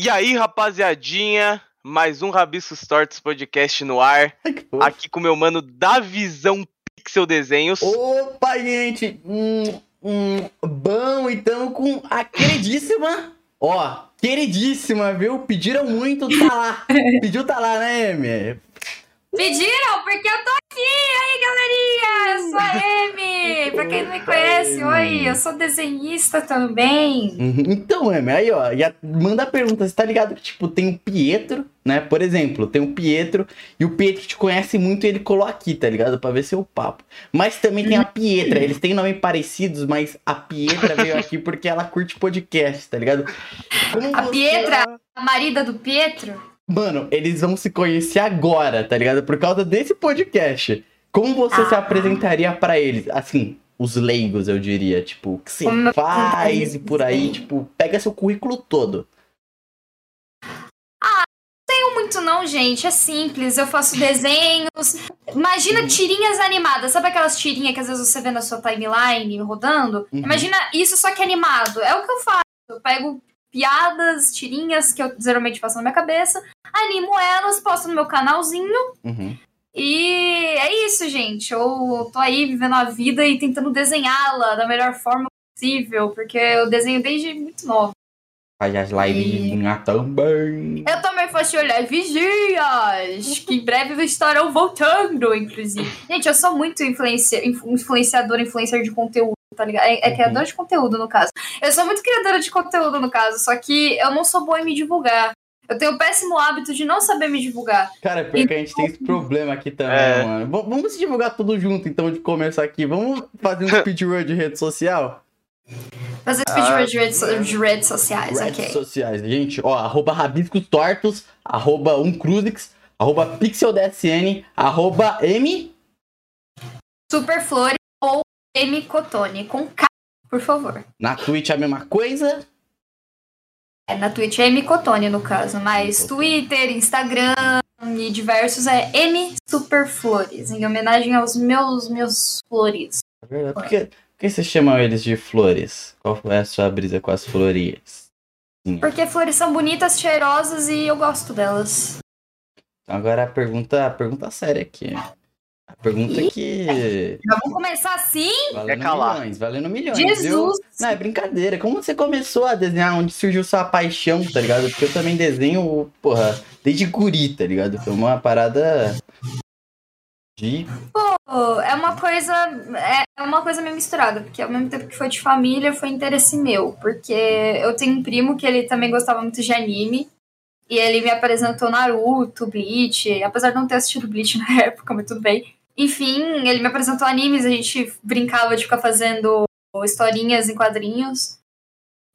E aí, rapaziadinha, mais um Rabiscos Tortos podcast no ar. Aqui com meu mano da Visão Pixel Desenhos. Opa, gente! Hum, hum, bom, então com a queridíssima, ó, queridíssima, viu? Pediram muito, tá lá. Pediu, tá lá, né, M? Pediram, porque eu tô aqui! Aí, galerinha! Eu sou a Amy! Pra quem não me conhece, oi, eu sou desenhista também. Uhum. Então, Amy, aí, ó, a- manda a pergunta, você tá ligado que, tipo, tem o Pietro, né? Por exemplo, tem o Pietro, e o Pietro te conhece muito e ele colou aqui, tá ligado? Pra ver seu papo. Mas também tem a Pietra, eles têm nome parecidos, mas a Pietra veio aqui porque ela curte podcast, tá ligado? Como A você- Pietra, a marida do Pietro, Mano, eles vão se conhecer agora, tá ligado? Por causa desse podcast. Como você se Ah. apresentaria pra eles? Assim, os leigos, eu diria. Tipo, o que você Como faz e por aí, tipo, pega seu currículo todo. não muito não, gente, é simples, eu faço desenhos. Imagina tirinhas animadas, sabe aquelas tirinhas que às vezes você vê na sua timeline rodando? Uhum. Imagina isso só que animado. É o que eu faço. Eu pego piadas, tirinhas que eu geralmente faço na minha cabeça, animo elas, posto no meu canalzinho Uhum. E é isso, gente. Eu tô aí vivendo a vida e tentando desenhá-la da melhor forma possível, porque eu desenho desde muito nova. Faz as livezinhas também. Eu também faço olhar vigias, que em breve estarão voltando, inclusive. Gente, eu sou muito influencia, influ- influenciadora, influencer de conteúdo, tá ligado? É, é Uhum. criadora de conteúdo, no caso. Eu sou muito criadora de conteúdo, no caso, só que eu não sou boa em me divulgar. Eu tenho o péssimo hábito de não saber me divulgar. Cara, pior que a gente tem esse problema aqui também, É. mano. V- vamos se divulgar tudo junto, então, de começo aqui. Vamos fazer um speedrun de rede social? Fazer Ah, speedrun de, redes, so- de redes sociais, redes ok. sociais. Gente, ó, arroba rabiscos tortos, arroba umcruzix, arroba pixeldsn, arroba m... Superflores ou M Cotone, com K, por favor. Na Twitch a mesma coisa. É, na Twitch é M Cotone, no caso, mas. Twitter, Instagram e diversos é M Superflores, em homenagem aos meus, meus flores. Por que, por que vocês chamam eles de flores? Qual é a sua brisa com as florias? Porque flores são bonitas, cheirosas e eu gosto delas. Então agora a pergunta, a pergunta séria aqui. A pergunta que. Já vamos começar assim? Valendo calar. milhões, valendo milhões. viu? Jesus! Não, é brincadeira. Como você começou a desenhar? Onde surgiu sua paixão, tá ligado? Porque eu também desenho, porra, desde guri, tá ligado? Foi uma parada de. Pô, é uma coisa. É uma coisa meio misturada, porque ao mesmo tempo que foi de família, foi interesse meu. Porque eu tenho um primo que ele também gostava muito de anime. E ele me apresentou Naruto, Bleach, apesar de não ter assistido Bleach na época, mas tudo bem. Enfim, ele me apresentou animes, a gente brincava de ficar fazendo historinhas em quadrinhos.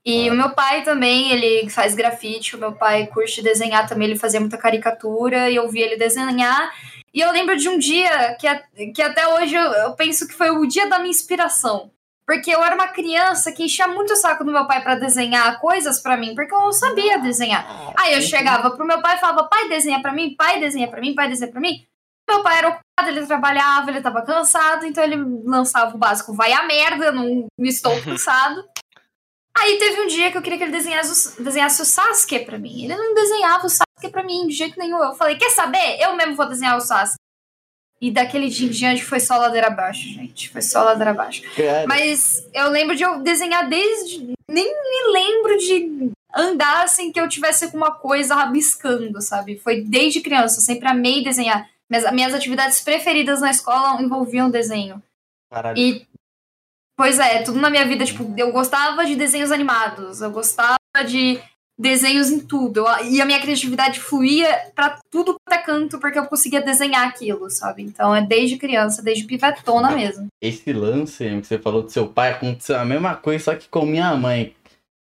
E o meu pai também, ele faz grafite, o meu pai curte desenhar também, ele fazia muita caricatura, e eu vi ele desenhar. E eu lembro de um dia que, a- que até hoje eu, eu penso que foi o dia da minha inspiração. Porque eu era uma criança que enchia muito o saco do meu pai pra desenhar coisas pra mim, porque eu não sabia desenhar. Aí eu chegava pro meu pai e falava: pai, desenha pra mim, pai, desenha pra mim, pai, desenha pra mim. Meu pai era ocupado, ele trabalhava, ele tava cansado, então ele lançava o básico: vai a merda, não estou cansado. Aí teve um dia que eu queria que ele desenhasse, o- desenhasse o Sasuke pra mim. Ele não desenhava o Sasuke pra mim de jeito nenhum. Eu falei: quer saber? Eu mesmo vou desenhar o Sasuke. E daquele dia em diante foi só ladeira abaixo, gente. Foi só ladeira abaixo. Cara, Mas eu lembro de eu desenhar desde. Nem me lembro de andar sem que eu tivesse com uma coisa rabiscando, sabe? Foi desde criança. Eu sempre amei desenhar. Mas as minhas atividades preferidas na escola envolviam desenho. caralho. E. Pois é, tudo na minha vida, tipo, eu gostava de desenhos animados, eu gostava de desenhos em tudo. Eu- e a minha criatividade fluía pra tudo quanto é canto, porque eu conseguia desenhar aquilo, sabe? Então é desde criança, desde pivetona mesmo. Esse lance que você falou do seu pai aconteceu a mesma coisa, só que com minha mãe.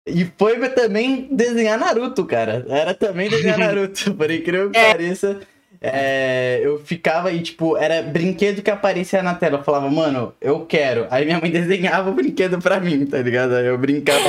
E foi também desenhar Naruto, cara. Era também desenhar Naruto, por incrível que É. pareça. É, eu ficava e, tipo, era brinquedo que aparecia na tela. Eu falava, mano, eu quero. Aí minha mãe desenhava o brinquedo pra mim, tá ligado? Aí eu brincava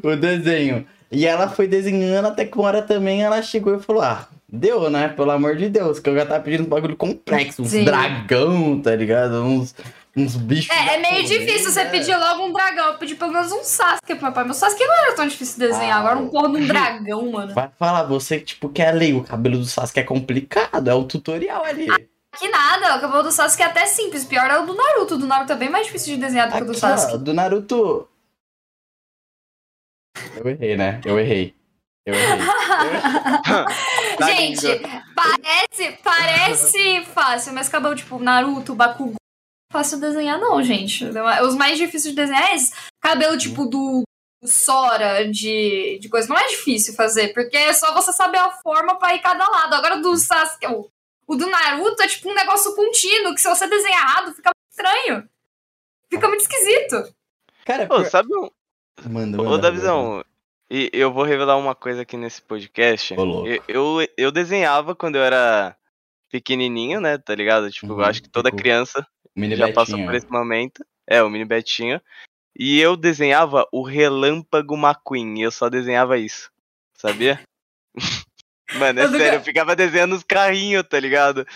com o desenho. E ela foi desenhando até que uma hora também ela chegou e falou: Ah, deu, né? Pelo amor de Deus, que eu já tava pedindo um bagulho complexo, uns Sim. dragão, tá ligado? Uns, uns bichos. É, é meio difícil você pedir logo um dragão. Eu pedi pelo menos um Sasuke pro meu pai. Meu Sasuke não era tão difícil de desenhar. Ah, Agora um porra de um dragão, mano. Vai falar, você tipo, que é leigo. O cabelo do Sasuke é complicado. É um tutorial ali. Ah, que nada, o cabelo do Sasuke é até simples. Pior é o do Naruto. O do Naruto é bem mais difícil de desenhar do Aqui, que o do Sasuke. Ó, do Naruto. Eu errei, né? Eu errei. Eu errei. Gente, parece, parece fácil, mas acabou, tipo, Naruto, Bakugou. Fácil desenhar, não, gente. Os mais difíceis de desenhar é esse. Cabelo, tipo, do Sora, de, de coisa. Não é difícil fazer, porque é só você saber a forma pra ir cada lado. Agora, do Sasuke, o, o do Naruto é tipo um negócio contínuo, que se você desenhar errado, fica muito estranho. Fica muito esquisito. Cara, Pô, por... sabe um. Manda, manda. Ô, Davizão, e eu vou revelar uma coisa aqui nesse podcast. Eu, eu, eu, desenhava quando eu era pequenininho, né? Tá ligado? Tipo, uhum, eu acho que toda criança já passou por esse momento. É, o mini Betinho. E eu desenhava o Relâmpago McQueen. E eu só desenhava isso. Sabia? Mano, é eu sério, nunca... eu ficava desenhando os carrinhos, tá ligado?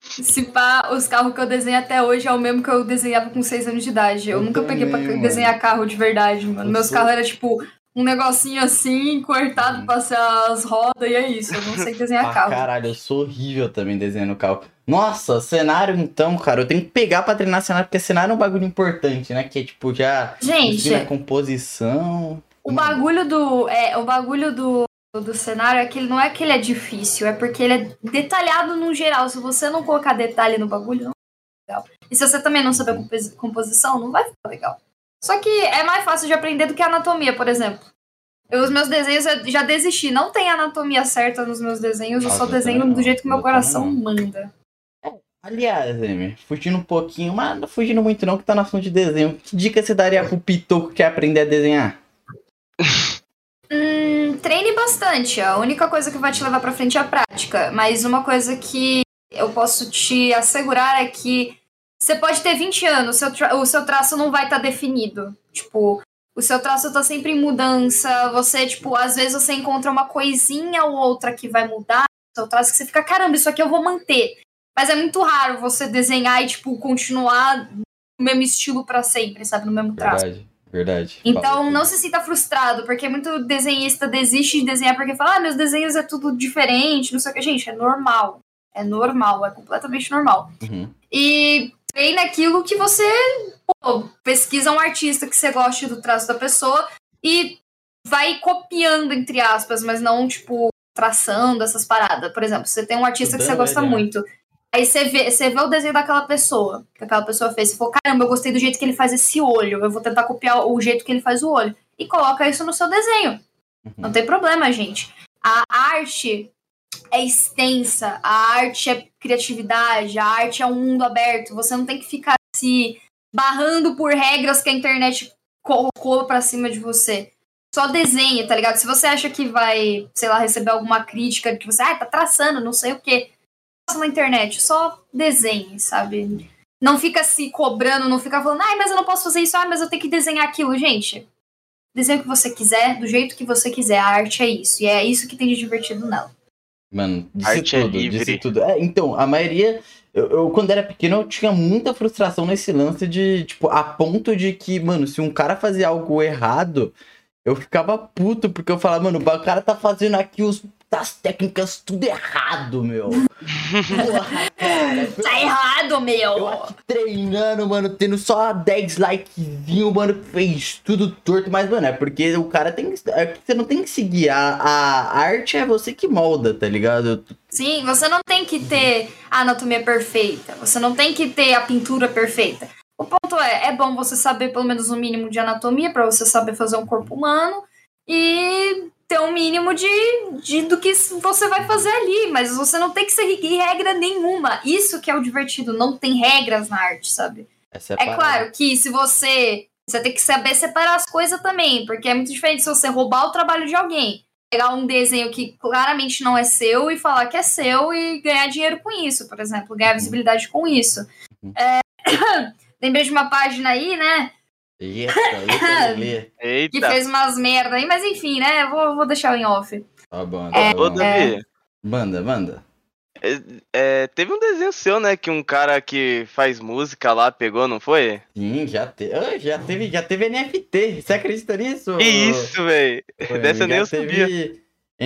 Se pá, os carros que eu desenho até hoje é o mesmo que eu desenhava com 6 anos de idade. Eu, eu nunca também, peguei pra mano. desenhar carro de verdade, mano. Eu Meus sou... carros eram tipo um negocinho assim, cortado pra ser as rodas, e é isso. Eu não sei desenhar ah, carro. Caralho, eu sou horrível também desenhando carro. Nossa, cenário então, cara, eu tenho que pegar pra treinar cenário, porque cenário é um bagulho importante, né? Que é tipo já. Gente. A composição. O bagulho do. É, o bagulho do, do cenário é que ele não é que ele é difícil, é porque ele é detalhado no geral. Se você não colocar detalhe no bagulho, não é legal. E se você também não saber composição, não vai ficar legal. Só que é mais fácil de aprender do que anatomia, por exemplo. Eu, os meus desenhos eu já desisti. Não tem anatomia certa nos meus desenhos, eu só desenho do jeito que meu coração manda. Aliás, Amy, fugindo um pouquinho, mas não fugindo muito não, que tá na assunto de desenho. Que dica você daria pro Pitoco que quer aprender a desenhar? hum, treine bastante. A única coisa que vai te levar pra frente é a prática. Mas uma coisa que eu posso te assegurar é que você pode ter 20 anos, seu o seu traço não vai estar tá definido. Tipo, o seu traço tá sempre em mudança. Você, tipo, às vezes você encontra uma coisinha ou outra que vai mudar o seu traço que você fica, caramba, isso aqui eu vou manter. Mas é muito raro você desenhar e, tipo, continuar no mesmo estilo para sempre, sabe? No mesmo traço. Verdade. Verdade. Então não se sinta frustrado, porque muito desenhista desiste de desenhar porque fala, ah, meus desenhos é tudo diferente, não sei o que. Gente, é normal. É normal, é completamente normal. Uhum. E treina aquilo que você pô, pesquisa um artista que você goste do traço da pessoa e vai copiando, entre aspas, mas não, tipo, traçando essas paradas. Por exemplo, você tem um artista que você gosta muito. Aí você vê, você vê o desenho daquela pessoa, que aquela pessoa fez. Você falou, caramba, eu gostei do jeito que ele faz esse olho. Eu vou tentar copiar o jeito que ele faz o olho. E coloca isso no seu desenho. Uhum. Não tem problema, gente. A arte é extensa, a arte é criatividade, a arte é um mundo aberto. Você não tem que ficar se barrando por regras que a internet colocou pra cima de você. Só desenhe, tá ligado? Se você acha que vai, sei lá, receber alguma crítica de que você, ah, tá traçando, não sei o quê. Faça na internet, só desenhe, sabe? Não fica se cobrando, não fica falando, ah, mas eu não posso fazer isso, ah, mas eu tenho que desenhar aquilo. Gente, desenhe o que você quiser, do jeito que você quiser. A arte é isso, e é isso que tem de divertido nela. Mano, disse Arte tudo, é disse tudo. É, então, a maioria. Eu, eu, quando era pequeno, eu tinha muita frustração nesse lance de, tipo, a ponto de que, mano, se um cara fazia algo errado, eu ficava puto, porque eu falava, mano, o cara tá fazendo aqui os das técnicas tudo errado, meu. Porra, cara. Tá errado, meu. Eu aqui treinando, mano, tendo só 10 likezinho, mano, fez tudo torto. Mas, mano, é porque o cara tem que. É você não tem que seguir. A, a arte é você que molda, tá ligado? Sim, você não tem que ter a anatomia perfeita. Você não tem que ter a pintura perfeita. O ponto é, é bom você saber pelo menos o um mínimo de anatomia para você saber fazer um corpo humano. E ter um mínimo de, de do que você vai fazer ali, mas você não tem que seguir regra nenhuma. Isso que é o divertido, não tem regras na arte, sabe? É, é claro que se você você tem que saber separar as coisas também, porque é muito diferente se você roubar o trabalho de alguém, pegar um desenho que claramente não é seu e falar que é seu e ganhar dinheiro com isso, por exemplo, ganhar visibilidade com isso. Uhum. É... Lembrei de uma página aí, né? Eita, eita, eita. Que fez umas merda aí, mas enfim, né? Vou, vou deixar em off. Tá bom, tá é, bom. Ô, Davi. É... Manda, manda. É, é, teve um desenho seu, né? Que um cara que faz música lá pegou, não foi? Sim, já, te... já, teve, já teve NFT. Você acredita nisso? Que isso, velho. Dessa nem eu sabia.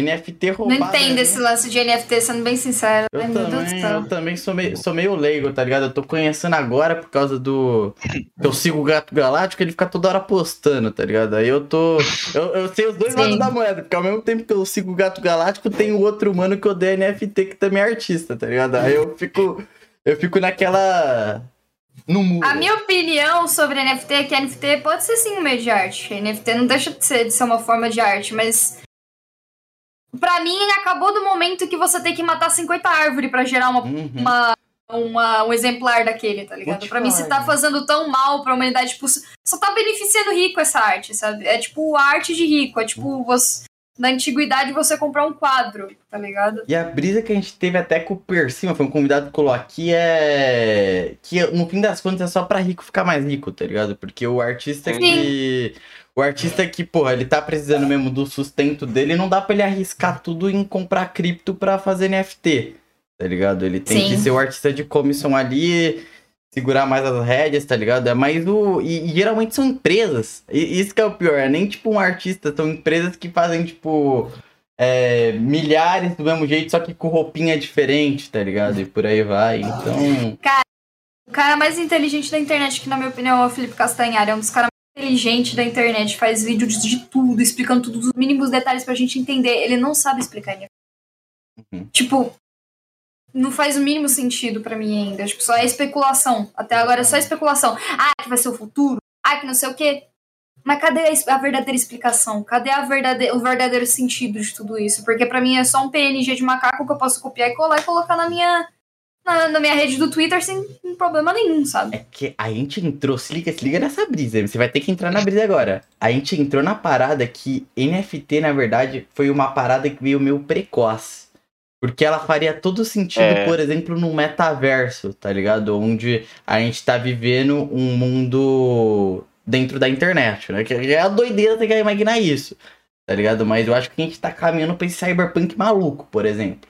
NFT roubado. Não entendo né? esse lance de NFT, sendo bem sincero. Eu Ai, também, eu também sou meio, sou meio leigo, tá ligado? Eu tô conhecendo agora por causa do. Eu sigo o Gato Galáctico, ele fica toda hora postando, tá ligado? Aí eu tô. Eu, eu sei os dois Sim. lados da moeda, porque ao mesmo tempo que eu sigo o Gato Galáctico, tem o outro humano que odeia NFT, que também é artista, tá ligado? Aí eu fico. Eu fico naquela. No muro. A minha opinião sobre NFT é que NFT pode ser sim um meio de arte. NFT não deixa de ser, de ser uma forma de arte, mas Pra mim, acabou do momento que você tem que matar 50 árvores para gerar uma, uhum. uma, uma, um exemplar daquele, tá ligado? Pra mim, se tá fazendo tão mal pra humanidade, tipo, só tá beneficiando rico essa arte, sabe? É tipo arte de rico, é tipo você. Na antiguidade você comprar um quadro, tá ligado? E a brisa que a gente teve até com o Persima, foi um convidado que colocou aqui, é. Que no fim das contas é só pra rico ficar mais rico, tá ligado? Porque o artista Sim. que o artista que, porra, ele tá precisando mesmo do sustento dele, não dá pra ele arriscar tudo em comprar cripto pra fazer NFT, tá ligado? Ele tem Sim. que ser o artista de comissão ali, segurar mais as rédeas, tá ligado? É mais o. E, e, geralmente são empresas. E, isso que é o pior, é nem tipo um artista, são empresas que fazem, tipo. É, milhares do mesmo jeito, só que com roupinha diferente, tá ligado? E por aí vai. Então. Cara, o cara mais inteligente da internet, que na minha opinião é o Felipe Castanhar, é um dos caras inteligente da internet, faz vídeo de, tudo, explicando todos os mínimos detalhes pra gente entender. Ele não sabe explicar uhum. Tipo, não faz o mínimo sentido para mim ainda. Tipo, só é especulação. Até agora é só especulação. Ah, que vai ser o futuro. Ah, que não sei o quê. Mas cadê a verdadeira explicação? Cadê a verdade... o verdadeiro sentido de tudo isso? Porque para mim é só um PNG de macaco que eu posso copiar e colar e colocar na minha na, na, minha rede do Twitter sem problema nenhum, sabe? É que a gente entrou, se liga, se liga nessa brisa. Você vai ter que entrar na brisa agora. A gente entrou na parada que NFT, na verdade, foi uma parada que veio meio precoce. Porque ela faria todo sentido, é. por exemplo, no metaverso, tá ligado? Onde a gente tá vivendo um mundo dentro da internet, né? Que é a doideira você quer imaginar isso, tá ligado? Mas eu acho que a gente tá caminhando pra esse cyberpunk maluco, por exemplo.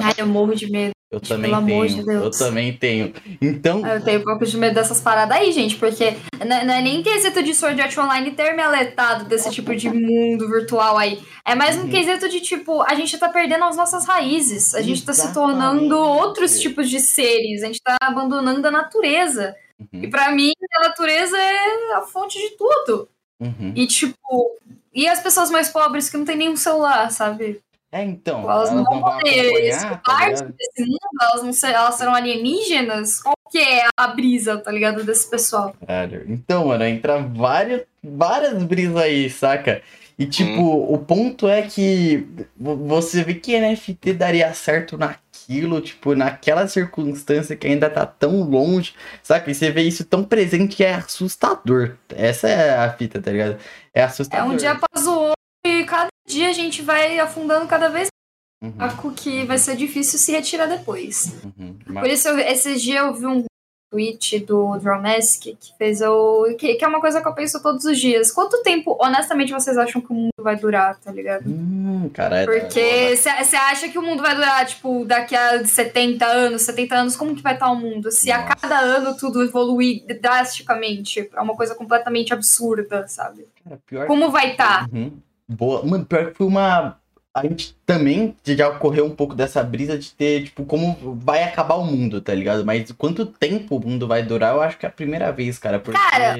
Ai, eu morro de medo. Eu tipo, também Pelo tenho. De eu também tenho. Então. Eu tenho um pouco de medo dessas paradas aí, gente, porque não é nem quesito de Sword Art Online ter me alertado desse tipo de mundo virtual aí. É mais um uhum. quesito de tipo, a gente tá perdendo as nossas raízes. A gente tá se tornando outros tipos de seres. A gente tá abandonando a natureza. Uhum. E para mim, a natureza é a fonte de tudo. Uhum. E tipo. E as pessoas mais pobres que não tem nenhum celular, sabe? É, então. Elas, elas não vão poder escutar tá desse mundo, elas, não ser, elas serão alienígenas? Qual que é a brisa, tá ligado, desse pessoal? Caralho. Então, mano, entra várias, várias brisas aí, saca? E, tipo, hum. o ponto é que você vê que NFT daria certo naquilo, tipo, naquela circunstância que ainda tá tão longe, saca? E você vê isso tão presente que é assustador. Essa é a fita, tá ligado? É assustador. É um dia após o outro e cada dia a gente vai afundando cada vez uhum. mais, que vai ser difícil se retirar depois. Uhum. Por isso, eu, esses dias eu vi um tweet do Dromask que fez o. Que, que, é uma coisa que eu penso todos os dias. Quanto tempo, honestamente, vocês acham que o mundo vai durar, tá ligado? Hum, caralho. Porque você acha que o mundo vai durar, tipo, daqui a 70 anos, 70 anos, como que vai estar o mundo? Se Nossa. a cada ano tudo evoluir drasticamente pra uma coisa completamente absurda, sabe? Cara, como vai estar? Tá? Uhum. Boa. Mano, pior que foi uma. A gente também já ocorreu um pouco dessa brisa de ter, tipo, como vai acabar o mundo, tá ligado? Mas quanto tempo o mundo vai durar, eu acho que é a primeira vez, cara. Porque... Cara,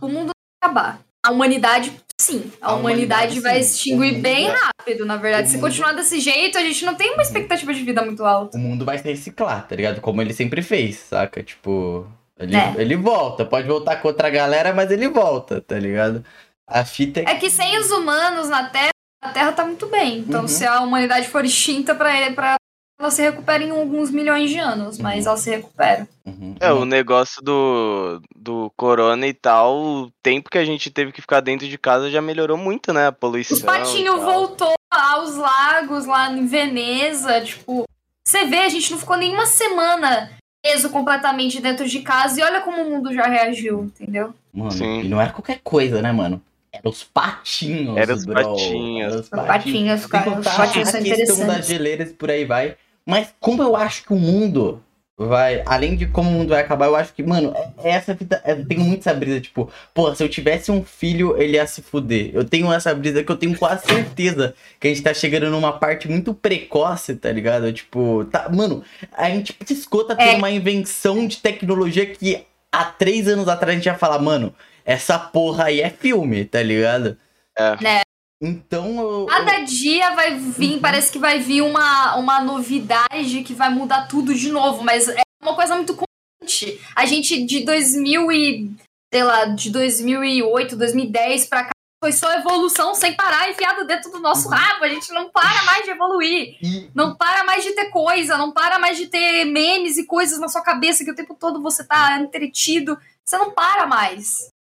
o mundo vai acabar. A humanidade, sim. A, a humanidade, humanidade, vai se extinguir bem vai... rápido, na verdade. O se mundo... continuar desse jeito, a gente não tem uma expectativa de vida muito alta. O mundo vai se reciclar, tá ligado? Como ele sempre fez, saca? Tipo. Ele, é. ele volta, pode voltar com outra galera, mas ele volta, tá ligado? A fita é... é que sem os humanos na Terra, a Terra tá muito bem. Então, uhum. se a humanidade for extinta para ele, para ela se recupera em alguns milhões de anos, mas uhum. ela se recupera. Uhum. É, o negócio do, do corona e tal, o tempo que a gente teve que ficar dentro de casa já melhorou muito, né? A poluição. Os patinhos voltou aos lagos lá em Veneza, tipo. Você vê, a gente não ficou nenhuma semana preso completamente dentro de casa e olha como o mundo já reagiu, entendeu? Mano, Sim. e não era qualquer coisa, né, mano? Era os patinhos, Era os bro. patinhos. Era os patinhos, cara. Os patinhos são a questão das geleiras por aí vai. Mas como eu acho que o mundo vai. Além de como o mundo vai acabar, eu acho que, mano, é, é essa vida. Eu tenho muito essa brisa, tipo, pô, se eu tivesse um filho, ele ia se fuder. Eu tenho essa brisa que eu tenho quase certeza que a gente tá chegando numa parte muito precoce, tá ligado? Tipo, tá. Mano, a gente piscou, tá tendo é. uma invenção de tecnologia que há três anos atrás a gente ia falar, mano, essa porra aí é filme, tá ligado? É. Né? Então eu, Cada dia vai vir, uhum. parece que vai vir uma, uma novidade que vai mudar tudo de novo, mas é uma coisa muito constante. A gente de 2000 e sei lá, de 2008, 2010 para cá foi só evolução sem parar enfiado dentro do nosso uhum. rabo. A gente não para mais de evoluir. Não para mais de ter coisa, não para mais de ter memes e coisas na sua cabeça que o tempo todo você tá entretido. Você não para mais.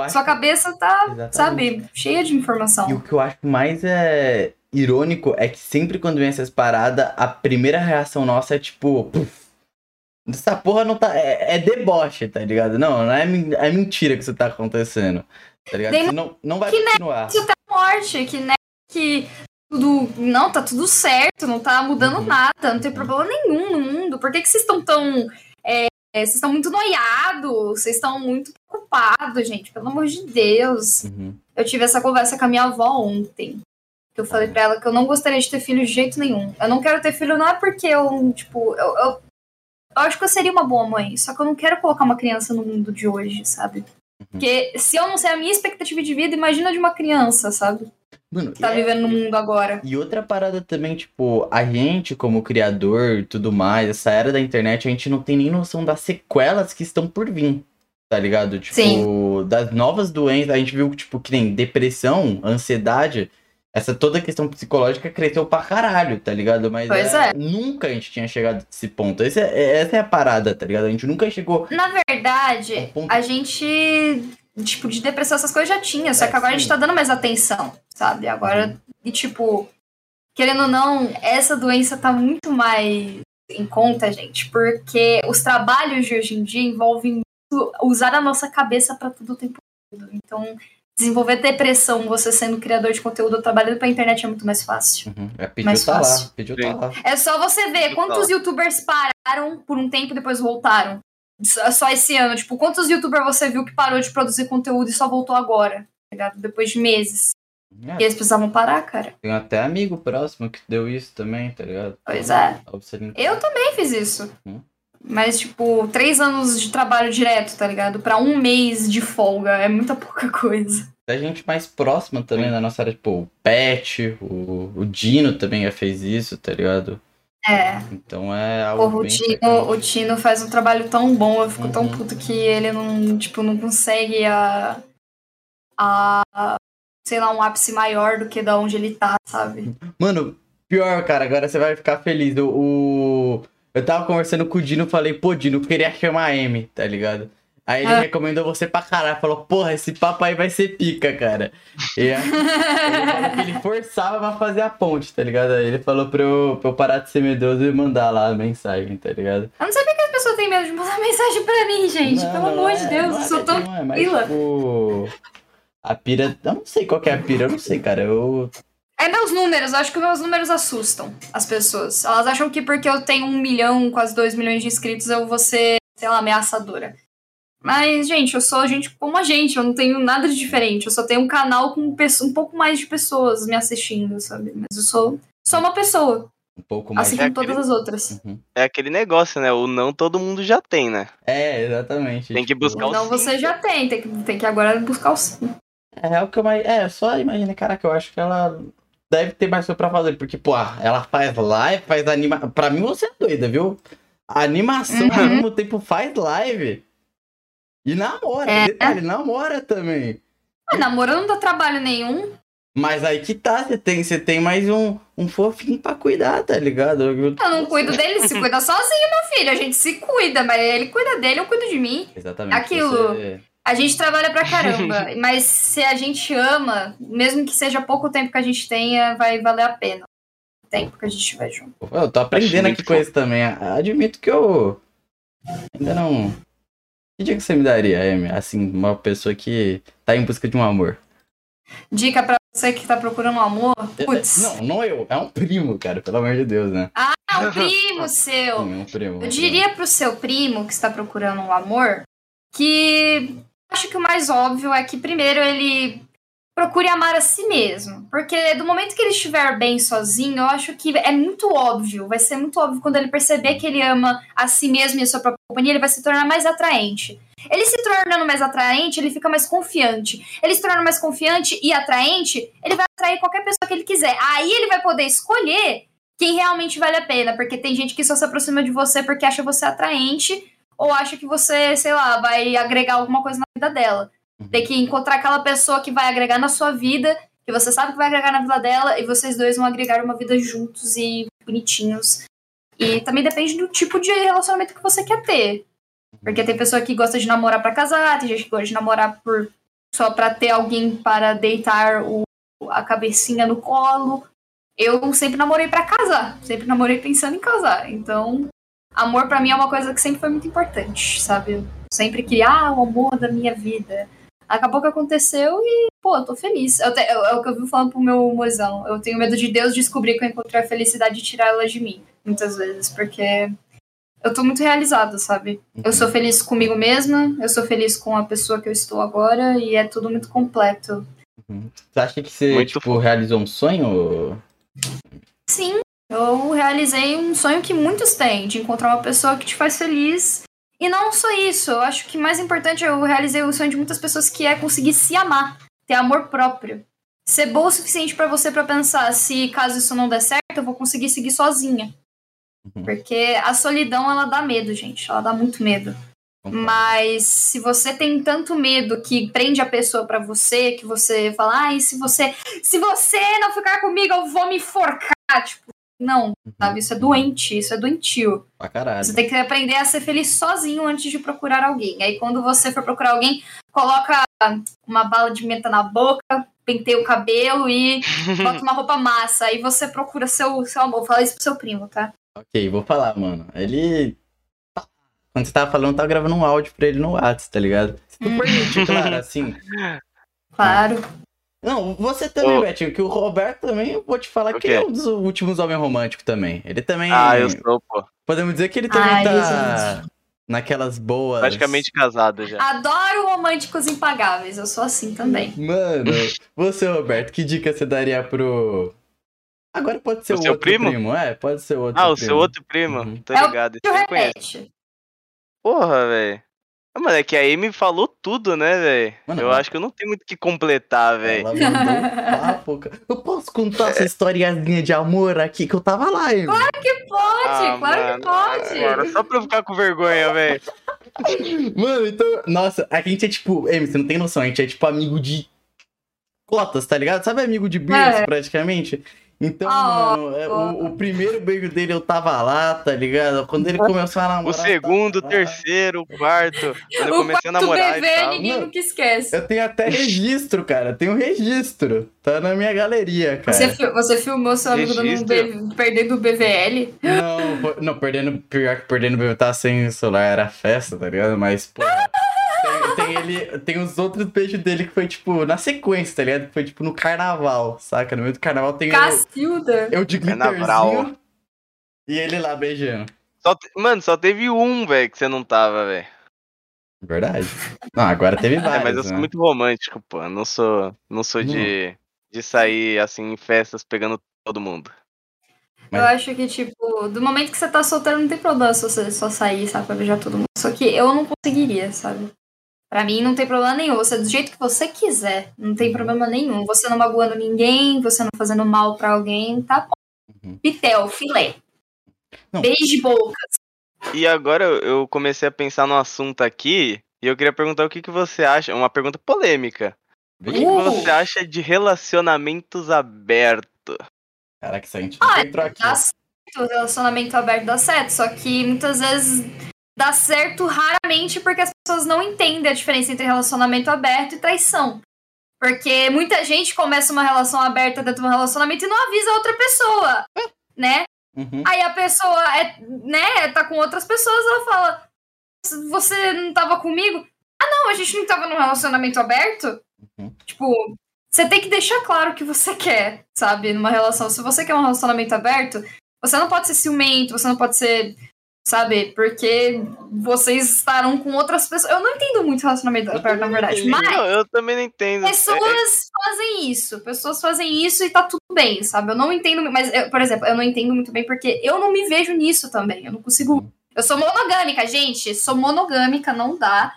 Acho... Sua cabeça tá, Exatamente. sabe, cheia de informação. E o que eu acho mais é irônico é que sempre quando vem essas paradas, a primeira reação nossa é tipo. Puf, essa porra não tá. É, é, deboche, tá ligado? Não, não é, é mentira que isso tá acontecendo. Tá ligado? Dem... Não, não vai que continuar. Que tá morte, que, né, que tudo. Não, tá tudo certo, não tá mudando uhum. nada, não tem problema nenhum no mundo. Por que, que vocês estão tão. Vocês estão muito noiados, vocês estão muito preocupados, gente, pelo amor de Deus. Uhum. Eu tive essa conversa com a minha avó ontem. Que eu falei pra ela que eu não gostaria de ter filho de jeito nenhum. Eu não quero ter filho, não é porque eu, tipo, eu, eu, eu acho que eu seria uma boa mãe, só que eu não quero colocar uma criança no mundo de hoje, sabe? Uhum. Porque se eu não sei a minha expectativa de vida, imagina de uma criança, sabe? Mano, tá é... vivendo no mundo agora. E outra parada também, tipo, a gente, como criador e tudo mais, essa era da internet, a gente não tem nem noção das sequelas que estão por vir. Tá ligado? Tipo, Sim. das novas doenças, a gente viu, tipo, que nem depressão, ansiedade, essa toda questão psicológica cresceu pra caralho, tá ligado? Mas pois é, é. nunca a gente tinha chegado nesse ponto. Esse é, essa é a parada, tá ligado? A gente nunca chegou. Na verdade, a gente tipo, de depressão, essas coisas já tinha, só é, que agora sim. a gente tá dando mais atenção, sabe? Agora, uhum. e tipo, querendo ou não, essa doença tá muito mais em conta, gente, porque os trabalhos de hoje em dia envolvem muito usar a nossa cabeça para tudo o tempo todo. Então, desenvolver depressão, você sendo criador de conteúdo ou trabalhando pra internet é muito mais fácil. Uhum. É, pediu mais tá fácil. Lá, pediu tá lá. É só você ver quantos tá youtubers pararam por um tempo e depois voltaram. Só esse ano. Tipo, quantos youtubers você viu que parou de produzir conteúdo e só voltou agora? Tá ligado? Depois de meses. É. E eles precisavam parar, cara. Tem até amigo próximo que deu isso também, tá ligado? Pois é. Eu também fiz isso. Hum? Mas, tipo, três anos de trabalho direto, tá ligado? Pra um mês de folga é muita pouca coisa. A gente mais próxima também na nossa área, tipo, o Pet, o, o Dino também já fez isso, tá ligado? É. Então é algo Porra, o, Tino, o Tino faz um trabalho tão bom, eu fico uhum. tão puto que ele não, tipo, não consegue a, a. sei lá, um ápice maior do que da onde ele tá, sabe? Mano, pior, cara, agora você vai ficar feliz. O. o... Eu tava conversando com o Dino falei, pô, Dino, eu queria chamar a M, tá ligado? Aí ele ah. recomendou você pra caralho. Falou, porra, esse papo aí vai ser pica, cara. E ele falou que ele forçava pra fazer a ponte, tá ligado? Aí ele falou pra eu, pra eu parar de ser medroso e mandar lá a mensagem, tá ligado? Eu não sabia que as pessoas têm medo de mandar mensagem pra mim, gente. Não, Pelo amor de Deus, é, eu sou é tão não é, mas, tipo, A pira. Eu não sei qual é a pira, eu não sei, cara. Eu. É meus números, eu acho que meus números assustam as pessoas. Elas acham que porque eu tenho um milhão, quase dois milhões de inscritos, eu vou ser, sei lá, ameaçadora. Mas, gente, eu sou gente como a gente, eu não tenho nada de diferente. Eu só tenho um canal com um pouco mais de pessoas me assistindo, sabe? Mas eu sou, sou uma pessoa. Um pouco mais. Assim como é todas aquele... as outras. Uhum. É aquele negócio, né? O não todo mundo já tem, né? É, exatamente. Tem que buscar o não, sim. Não, você já tem. Tem que, tem que agora buscar o sim. É, é o que eu mais. É, só imagina, caraca, eu acho que ela deve ter mais coisa pra fazer. Porque, pô, ela faz live, faz anima. Pra mim você é doida, viu? A animação uhum. ao mesmo tempo faz live. E namora, é. detalhe, namora também. Ah, namoro não dá trabalho nenhum. Mas aí que tá, você tem, você tem mais um, um fofinho pra cuidar, tá ligado? Eu, eu não cuido dele, se cuida sozinho, meu filho. A gente se cuida, mas ele cuida dele, eu cuido de mim. Exatamente. Aquilo. Você... A gente trabalha pra caramba, mas se a gente ama, mesmo que seja pouco tempo que a gente tenha, vai valer a pena. O tempo que a gente estiver junto. Eu tô aprendendo aqui com isso também. Admito que eu ainda não que dica você me daria, Amy? Assim, uma pessoa que tá em busca de um amor. Dica pra você que tá procurando um amor? Putz. Não, não eu. É um primo, cara, pelo amor de Deus, né? Ah, o primo seu. Sim, primo, eu diria pro seu primo que está procurando um amor que acho que o mais óbvio é que primeiro ele procure amar a si mesmo. Porque do momento que ele estiver bem sozinho, eu acho que é muito óbvio, vai ser muito óbvio quando ele perceber que ele ama a si mesmo e a sua própria companhia, ele vai se tornar mais atraente. Ele se tornando mais atraente, ele fica mais confiante. Ele se tornando mais confiante e atraente, ele vai atrair qualquer pessoa que ele quiser. Aí ele vai poder escolher quem realmente vale a pena, porque tem gente que só se aproxima de você porque acha você atraente ou acha que você, sei lá, vai agregar alguma coisa na vida dela. Uhum. Tem que encontrar aquela pessoa que vai agregar na sua vida, que você sabe que vai agregar na vida dela, e vocês dois vão agregar uma vida juntos e bonitinhos. E também depende do tipo de relacionamento que você quer ter. Porque tem pessoa que gosta de namorar para casar, tem gente que gosta de namorar por só para ter alguém para deitar o, a cabecinha no colo. Eu sempre namorei para casar, sempre namorei pensando em casar. Então, amor para mim é uma coisa que sempre foi muito importante, sabe? Eu sempre queria, ah, o amor da minha vida. Acabou que aconteceu e, pô, eu tô feliz. Eu te, é o que eu vi falando pro meu mozão. Eu tenho medo de Deus descobrir que eu encontrei a felicidade e tirar ela de mim, muitas vezes, porque eu tô muito realizada, sabe? Eu sou feliz comigo mesma, eu sou feliz com a pessoa que eu estou agora e é tudo muito completo. Uhum. Você acha que você, muito tipo, realizou um sonho? Sim, eu realizei um sonho que muitos têm, de encontrar uma pessoa que te faz feliz. E não só isso, eu acho que mais importante, eu realizei o sonho de muitas pessoas que é conseguir se amar, ter amor próprio. Ser boa o suficiente para você para pensar, se caso isso não der certo, eu vou conseguir seguir sozinha. Uhum. Porque a solidão, ela dá medo, gente. Ela dá muito medo. Mas se você tem tanto medo que prende a pessoa para você, que você fala, ai, se você, se você não ficar comigo, eu vou me enforcar. Tipo, não, uhum. sabe? Isso é doente, isso é doentio. Pra caralho. Você tem que aprender a ser feliz sozinho antes de procurar alguém. Aí quando você for procurar alguém, coloca uma bala de menta na boca, penteia o cabelo e bota uma roupa massa. Aí você procura seu, seu amor. Fala isso pro seu primo, tá? Ok, vou falar, mano. Ele. Quando você tava falando, tava gravando um áudio pra ele no WhatsApp, tá ligado? Se tu permite, claro, assim. Claro. Não, você também, oh. Betinho, que o Roberto também, eu vou te falar que ele é um dos últimos homens românticos também. Ele também. Ah, eu sou, pô. Podemos dizer que ele também Ai, tá gente. naquelas boas. Praticamente casado já. Adoro românticos impagáveis, eu sou assim também. Mano, você, Roberto, que dica você daria pro. Agora pode ser o, o outro primo? primo? É, pode ser o outro ah, primo. o seu outro primo? Uhum. Tô ligado. É o repete. Porra, velho. Ah, mano, é que a Amy falou tudo, né, velho? Eu acho que eu não tenho muito o que completar, velho. Ela mandou papo. Eu posso contar é. essa historiazinha de amor aqui que eu tava lá, Amy? Claro que pode, ah, claro mano, que pode. Agora, só pra eu ficar com vergonha, velho. Mano, então. Nossa, a gente é tipo. Amy, você não tem noção, a gente é tipo amigo de cotas, tá ligado? Sabe amigo de Beers, é. praticamente? Então, oh, mano, é, o, o, primeiro beijo dele eu tava lá, tá ligado? Quando ele começou a namorar. O segundo, o terceiro, o quarto. Quando eu comecei a namorar. Bebê, e tal. ninguém nunca esquece. Eu tenho até registro, cara. Tenho registro. Tá na minha galeria, cara. Você, você filmou seu amigo dando perdendo o BVL? Não, não, perdendo. Pior que perdendo o BVL tá sem celular, era festa, tá ligado? Mas, pô tem ele. Tem os outros beijos dele que foi, tipo, na sequência, tá ligado? Foi, tipo, no carnaval, saca? No meio do carnaval tem. Cacilda! Eu, eu de glitterzinho. E ele lá beijando. Só te... Mano, só teve um, velho, que você não tava, velho. Verdade. Não, agora teve vários. É, mas eu né? sou muito romântico, pô. não sou, não sou de, de sair, assim, em festas pegando todo mundo. Mas... Eu acho que, tipo, do momento que você tá solteiro, não tem problema se você só sair, sabe, pra beijar todo mundo. Só que eu não conseguiria, sabe? Pra mim não tem problema nenhum. Você do jeito que você quiser. Não tem problema nenhum. Você não magoando ninguém, você não fazendo mal para alguém, tá bom. Uhum. Pitel, filé. Não. Beijo bocas. E agora eu comecei a pensar no assunto aqui e eu queria perguntar o que, que você acha. Uma pergunta polêmica. O que, que você acha de relacionamentos abertos? Caraca, isso a gente ah, entrou aqui. Dá certo, relacionamento aberto dá certo, só que muitas vezes dá certo raramente porque as pessoas não entendem a diferença entre relacionamento aberto e traição. Porque muita gente começa uma relação aberta dentro de um relacionamento e não avisa a outra pessoa, né? Uhum. Aí a pessoa é, né, tá com outras pessoas, ela fala: Você não tava comigo? Ah, não, a gente não tava num relacionamento aberto. Uhum. Tipo, você tem que deixar claro o que você quer, sabe? Numa relação. Se você quer um relacionamento aberto, Você não pode ser ciumento, você não pode ser sabe? Porque vocês estarão com outras pessoas. Eu não entendo muito relacionamento aberto, na verdade. Mas. Não, eu também não entendo. Pessoas é, é... fazem isso. Pessoas fazem isso e tá tudo bem, sabe? Eu não entendo. Mas, eu, por exemplo, eu não entendo muito bem porque eu não me vejo nisso também. Eu não consigo. Eu sou monogâmica, gente. Sou monogâmica, não dá.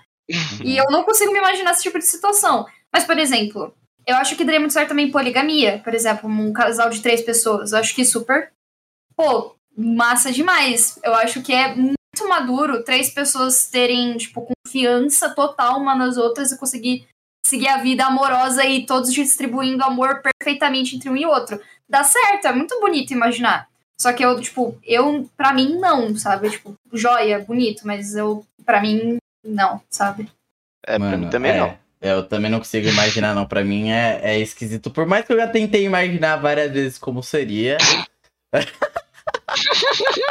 e eu não consigo me imaginar esse tipo de situação. Mas, por exemplo, eu acho que daria muito certo também poligamia. Por exemplo, um casal de três pessoas. Eu acho que super. Pô, massa demais. Eu acho que é muito maduro três pessoas terem, tipo, confiança total uma nas outras e conseguir seguir a vida amorosa e todos distribuindo amor perfeitamente entre um e outro. Dá certo, é muito bonito imaginar. Só que eu, tipo, eu, pra mim, não, sabe? Tipo, joia, bonito, mas eu, pra mim, não, sabe? É, Mano, pra mim também é, não. Eu também não consigo imaginar, não. Pra mim é, é esquisito. Por mais que eu já tentei imaginar várias vezes como seria.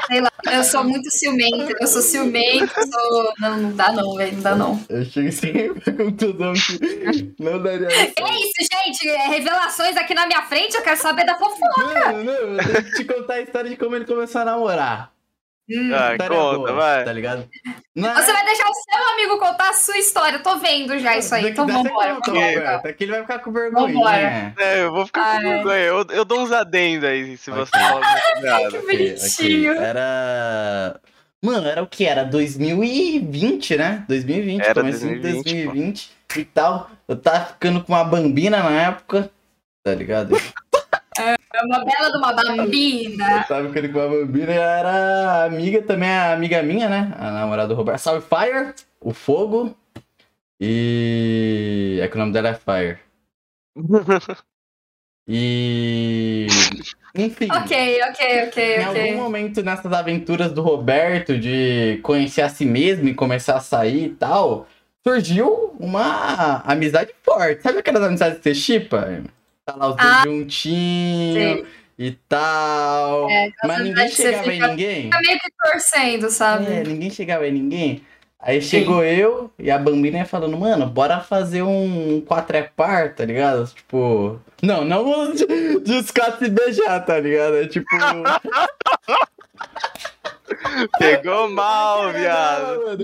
Sei lá, eu sou muito ciumenta, eu sou ciumenta, sou... Não, não dá não, velho, não dá não. Eu chego sempre com tudo que não daria. É isso, gente, é revelações aqui na minha frente, eu quero saber da fofoca. Não, não, eu tenho que te contar a história de como ele começou a namorar. Hum, ah, conta, boa, vai. Tá ligado? Não, Você vai deixar o seu amigo contar a sua história. Eu tô vendo já isso aí. Então vambora. Conta, que ele vai ficar com vergonha. É, eu vou ficar Ai. com vergonha. Eu, eu dou uns adendos aí, se você okay. Que bonitinho. Okay. Era... Mano, era o que? Era 2020, né? 2020. Era 2020, 2020 e tal. Eu tava ficando com uma bambina na época, tá ligado? É uma bela de uma bambina. Eu tava ficando com uma bambina e era amiga também, a amiga minha, né? A namorada do Roberto. Salve Fire, o fogo. E. É que o nome dela é Fire. E. Enfim. Ok, ok, ok. Em okay. algum momento nessas aventuras do Roberto de conhecer a si mesmo e começar a sair e tal, surgiu uma amizade forte. Sabe aquelas amizades que você chipa? Tá lá os dois ah, juntinhos e tal. É, mas ninguém chegava em ninguém. Fica meio que torcendo, sabe? É, ninguém chegava em ninguém. Aí chegou Sim. eu e a Bambina falando, mano, bora fazer um quatro é par, tá ligado? Tipo. Não, não de, de os se beijar, tá ligado? É tipo. Pegou mal, viado.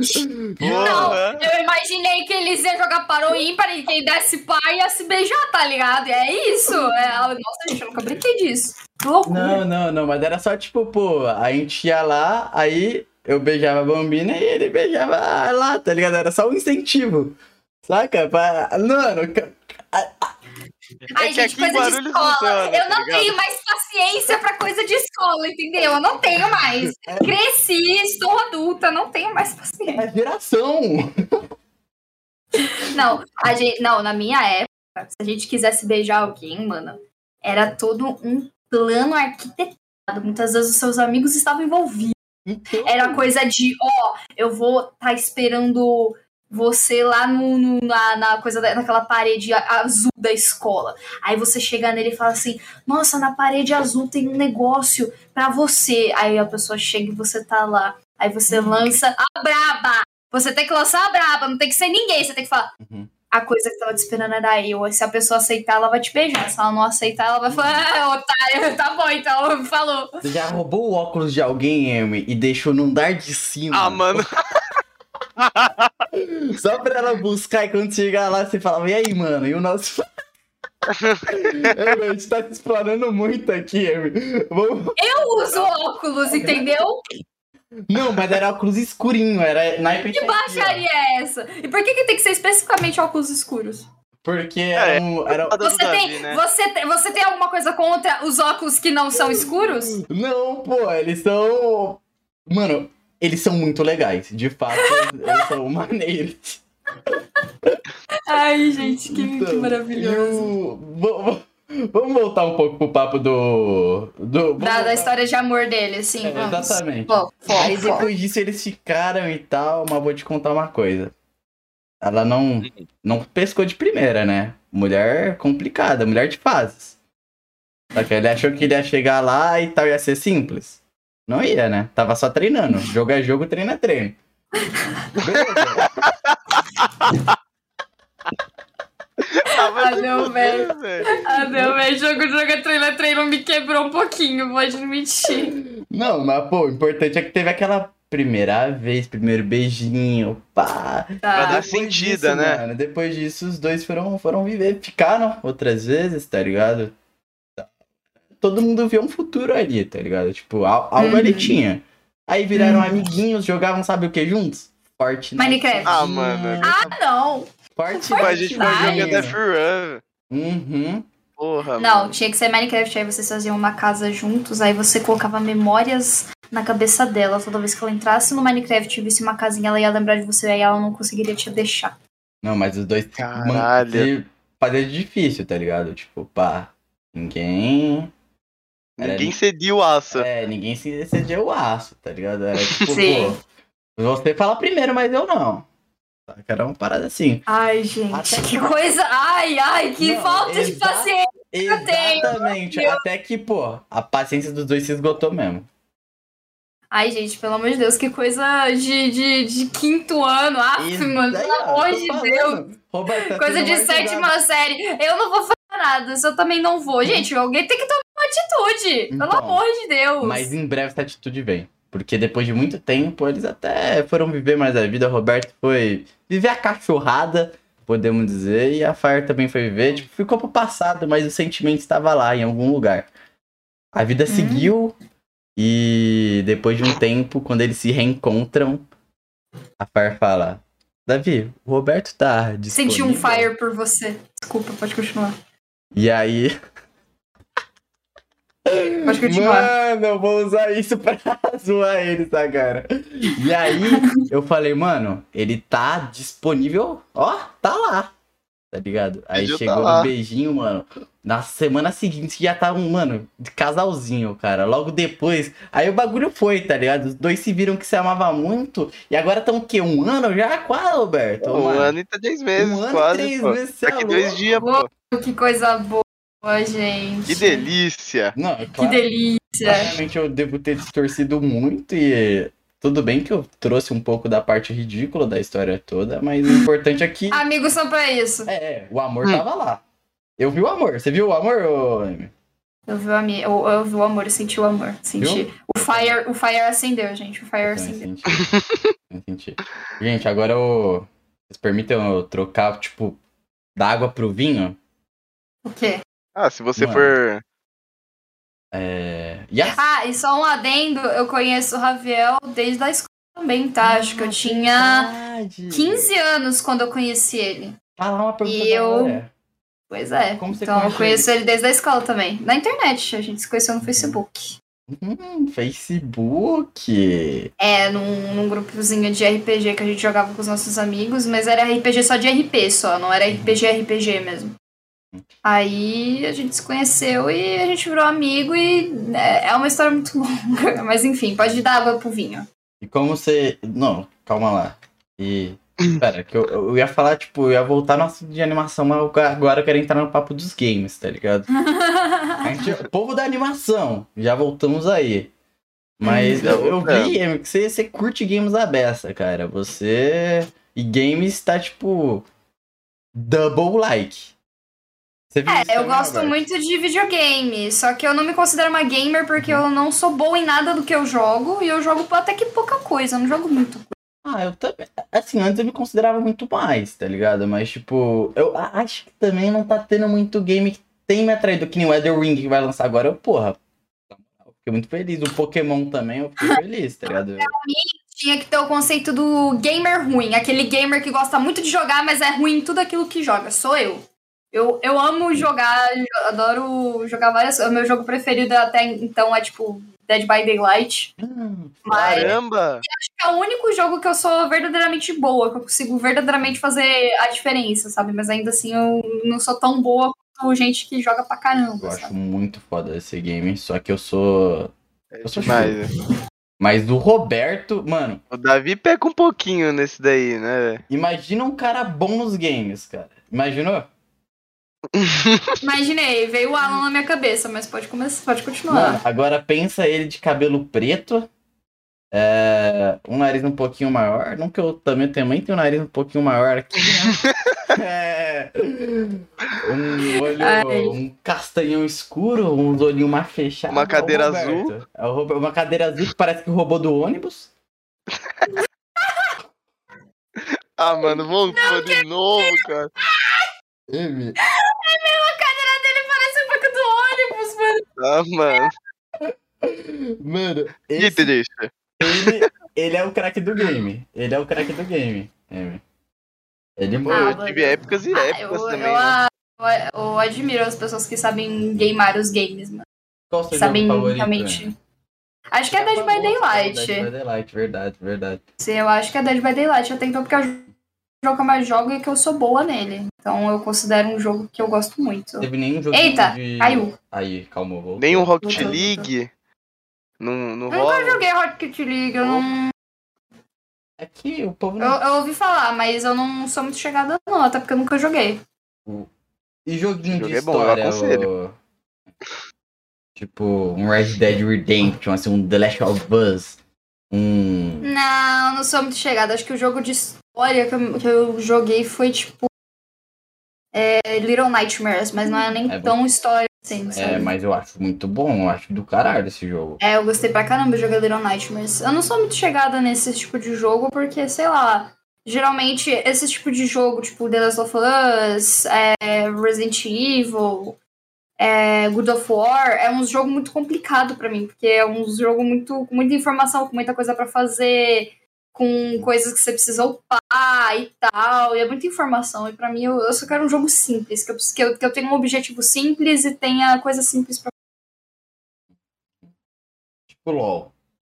Não, eu imaginei que eles iam jogar para o ímpar e quem desse pai ia se beijar, tá ligado? E é isso. É... Nossa, gente, eu nunca brinquei disso. Não, não, não, mas era só tipo, pô, a gente ia lá, aí eu beijava a bambina e ele beijava lá, tá ligado? Era só um incentivo. Saca? Pra... Mano, Ai, é gente, coisa de escola. Funciona, eu tá não tenho mais paciência pra coisa de escola, entendeu? Eu não tenho mais. É. Cresci, estou adulta, não tenho mais paciência. É geração. Não, a gente, não, na minha época, se a gente quisesse beijar alguém, mano, era todo um plano arquitetado. Muitas vezes os seus amigos estavam envolvidos. Então... Era coisa de, ó, oh, eu vou estar tá esperando você lá no, no, na, na coisa da, naquela parede azul da escola. Aí você chega nele e fala assim: Nossa, na parede azul tem um negócio para você. Aí a pessoa chega e você tá lá. Aí você uhum. lança a braba. Você tem que lançar a braba, não tem que ser ninguém. Você tem que falar. Uhum. A coisa que tava te esperando era eu. Se a pessoa aceitar, ela vai te beijar. Se ela não aceitar, ela vai falar, ah, otário, tá bom, então falou. Você já roubou o óculos de alguém, Amy, e deixou num dar de cima. Ah, mano. Só pra ela buscar e quando chegar lá, você falava, e aí, mano? E o nosso. é, a gente tá te explanando muito aqui, Amy. Vamos... Eu uso óculos, entendeu? Não, mas era óculos escurinho, era na Que baixaria é essa? E por que, que tem que ser especificamente óculos escuros? Porque é, era, um, era... Você, tem, né? você, tem, você tem alguma coisa contra os óculos que não são escuros? Não, pô, eles são. Mano, eles são muito legais. De fato, eles são maneiros. Ai, gente, que, então, que maravilhoso. vamos voltar um pouco pro papo do. do da, da, história de amor dele, assim. É, exatamente. Pô, Aí depois disso eles ficaram e tal, mas vou te contar uma coisa. Ela não, não pescou de primeira, né? Mulher complicada, mulher de fases. Só que ele achou que ele ia chegar lá e tal, ia ser simples. Não ia, né? Tava só treinando. Jogo é jogo, treino é treino. Beleza. ah, não, velho. Ah, não, velho. Jogo, jogo é treino é treino me quebrou um pouquinho, vou admitir. Não, mas, pô, o importante é que teve aquela primeira vez, primeiro beijinho, pá. Tá. Pra dar sentido, né? Mano, depois disso, os dois foram, foram viver, ficaram outras vezes, tá ligado? Todo mundo viu um futuro ali, tá ligado? Tipo, algo uhum. ali tinha. Aí viraram uhum. amiguinhos, jogavam, sabe o que juntos? Fortnite. Minecraft. Ah, mano. Ah, não! Fortnite. A gente vai jogar Death Run. Uhum. Porra, Não, mano. tinha que ser Minecraft, aí vocês faziam uma casa juntos, aí você colocava memórias na cabeça dela. Toda vez que ela entrasse no Minecraft e visse uma casinha, ela ia lembrar de você, aí ela não conseguiria te deixar. Não, mas os dois Caralho. fazer difícil, tá ligado? Tipo, pá, ninguém. Ninguém cedia o aço. É, ninguém cedia o aço, tá ligado? Era tipo, Sim. pô, você fala primeiro, mas eu não. Era uma parada assim. Ai, gente, Até que coisa. Ai, ai, que não, falta de paciência. Exatamente. Até que, pô, a paciência dos dois se esgotou mesmo. Ai, gente, pelo amor de Deus, que coisa de, de, de quinto ano. Aff, mano, pelo amor de Deus. Roberto, coisa de sétima série. Eu não vou fazer nada, eu também não vou. Gente, alguém tem que tomar atitude. Então, pelo amor de Deus. Mas em breve essa atitude vem. Porque depois de muito tempo, eles até foram viver mais a vida. O Roberto foi viver a cachorrada, podemos dizer, e a Fire também foi viver. Tipo, ficou pro passado, mas o sentimento estava lá, em algum lugar. A vida uhum. seguiu, e depois de um tempo, quando eles se reencontram, a Fire fala: Davi, o Roberto tá disponível. Senti um fire por você. Desculpa, pode continuar. E aí, Pode continuar. Mano, eu vou usar isso pra zoar ele, tá, cara? E aí, eu falei, mano, ele tá disponível, ó, tá lá. Tá ligado? Aí tá chegou tá no beijinho, mano. Na semana seguinte já tava, um, mano, de casalzinho, cara. Logo depois. Aí o bagulho foi, tá ligado? Os dois se viram que se amavam muito. E agora estão o quê? Um ano já? Quase, Roberto? Um mano. ano e três meses. Um ano quase, e três pô. meses. Daqui é dois dias, pô. Que coisa boa. Boa, gente. Que delícia! Não, é claro, que delícia! Claramente eu devo ter distorcido muito e tudo bem que eu trouxe um pouco da parte ridícula da história toda, mas o importante é que. Amigos são pra isso. É, o amor hum. tava lá. Eu vi o amor. Você viu o amor, ô... Eu vi, o amor, eu, eu vi o amor, eu senti o amor. Senti. Viu? O fire, o fire acendeu, gente. O fire então, acendeu. Eu senti. Gente, agora eu. Vocês permitem eu trocar, tipo, da água pro vinho? O quê? Ah, se você Mano. for. É. Yes. Ah, e só um adendo, eu conheço o Raviel desde a escola também, tá? Acho que eu tinha verdade. 15 anos quando eu conheci ele. Ah, lá uma pergunta e eu... Pois é. Como você então eu conheço ele? ele desde a escola também. Na internet, a gente se conheceu no Facebook. Hum, Facebook. É, num, num grupozinho de RPG que a gente jogava com os nossos amigos, mas era RPG só de RP só, não era RPG RPG mesmo. Aí a gente se conheceu e a gente virou amigo e é, é uma história muito longa. Mas enfim, pode dar água pro vinho. E como você. Não, calma lá. E. Pera, que eu, eu ia falar, tipo, eu ia voltar no assunto de animação, mas agora eu quero entrar no papo dos games, tá ligado? a gente, povo da animação, já voltamos aí. Mas eu, eu vi, que você, você curte games da beça, cara. Você. E games tá, tipo. Double like é, eu gosto muito de videogame, só que eu não me considero uma gamer porque eu não sou boa em nada do que eu jogo e eu jogo até que pouca coisa, eu não jogo muito. Ah, eu também. Assim, antes eu me considerava muito mais, tá ligado? Mas, tipo, eu acho que também não tá tendo muito game que tem me atraído, que nem o Elder Ring que vai lançar agora. Eu, porra, eu fiquei muito feliz. O Pokémon também, eu fiquei feliz, tá ligado? Pra mim, tinha que ter o conceito do gamer ruim. Aquele gamer que gosta muito de jogar, mas é ruim em tudo aquilo que joga. Sou eu. Eu, eu amo jogar, adoro jogar várias. O meu jogo preferido até então é tipo Dead by Daylight. Hum, mas caramba! acho que é o único jogo que eu sou verdadeiramente boa, que eu consigo verdadeiramente fazer a diferença, sabe? Mas ainda assim eu não sou tão boa quanto gente que joga pra caramba. Eu sabe? acho muito foda esse game, só que eu sou. Eu sou mais. Mas o Roberto, mano. O Davi pega um pouquinho nesse daí, né? Imagina um cara bom nos games, cara. Imaginou? Imaginei, veio o Alan na minha cabeça, mas pode começar, pode continuar. Mano, agora pensa ele de cabelo preto, É, um nariz um pouquinho maior. Não que eu também, também tenho um nariz um pouquinho maior aqui, né? é, um olho, um castanhão escuro, uns olhinhos mais fechados. Uma cadeira azul. É uma cadeira azul que parece que roubou do ônibus. ah, mano, voltou de novo, cara. M. É mesmo, a cadeira dele parece um pouco do ônibus, mano. Ah, mano. Mano, esse... deixa. Ele, ele é o craque do game. Ele é o craque do game. M. Ele Pô, eu tive épocas e ah, épocas eu, também. Eu, né? eu, eu, admiro as pessoas que sabem gamear os games, mano. Qual seu sabem favorito, realmente. Né? Acho que é Dead by Daylight. Dead by Daylight, verdade, verdade. Sim, eu acho que é Dead by Daylight. Eu tento porque é o jogo que eu mais jogo e que eu sou boa nele. Então eu considero um jogo que eu gosto muito. Teve nenhum jogo Eita, de... caiu. Aí, calma, vou. Nenhum Rocket League? Não, não eu nunca joguei Rocket League, eu não. É que o povo não... eu, eu, ouvi falar, mas eu não sou muito chegada não, até porque eu nunca joguei. E joguinho de é história, o... Tipo, um Red Dead Redemption, assim, um The Last of Us, um... Não, não sou muito chegada. Acho que o jogo de história que eu, que eu joguei foi, tipo, é, Little Nightmares, mas não é nem é tão história assim, é, sabe? É, mas eu acho muito bom, eu acho do caralho esse jogo. É, eu gostei pra caramba de jogar Little Nightmares. Eu não sou muito chegada nesse tipo de jogo, porque, sei lá, geralmente esse tipo de jogo, tipo The Last of Us, é, Resident Evil, é, God of War, é um jogo muito complicado para mim, porque é um jogo muito com muita informação, com muita coisa para fazer, com coisas que você precisa upar e tal, e é muita informação. E para mim, eu, eu, só quero um jogo simples, que eu, que eu, que eu tenha um objetivo simples e tenha coisas simples pra. Tipo LOL.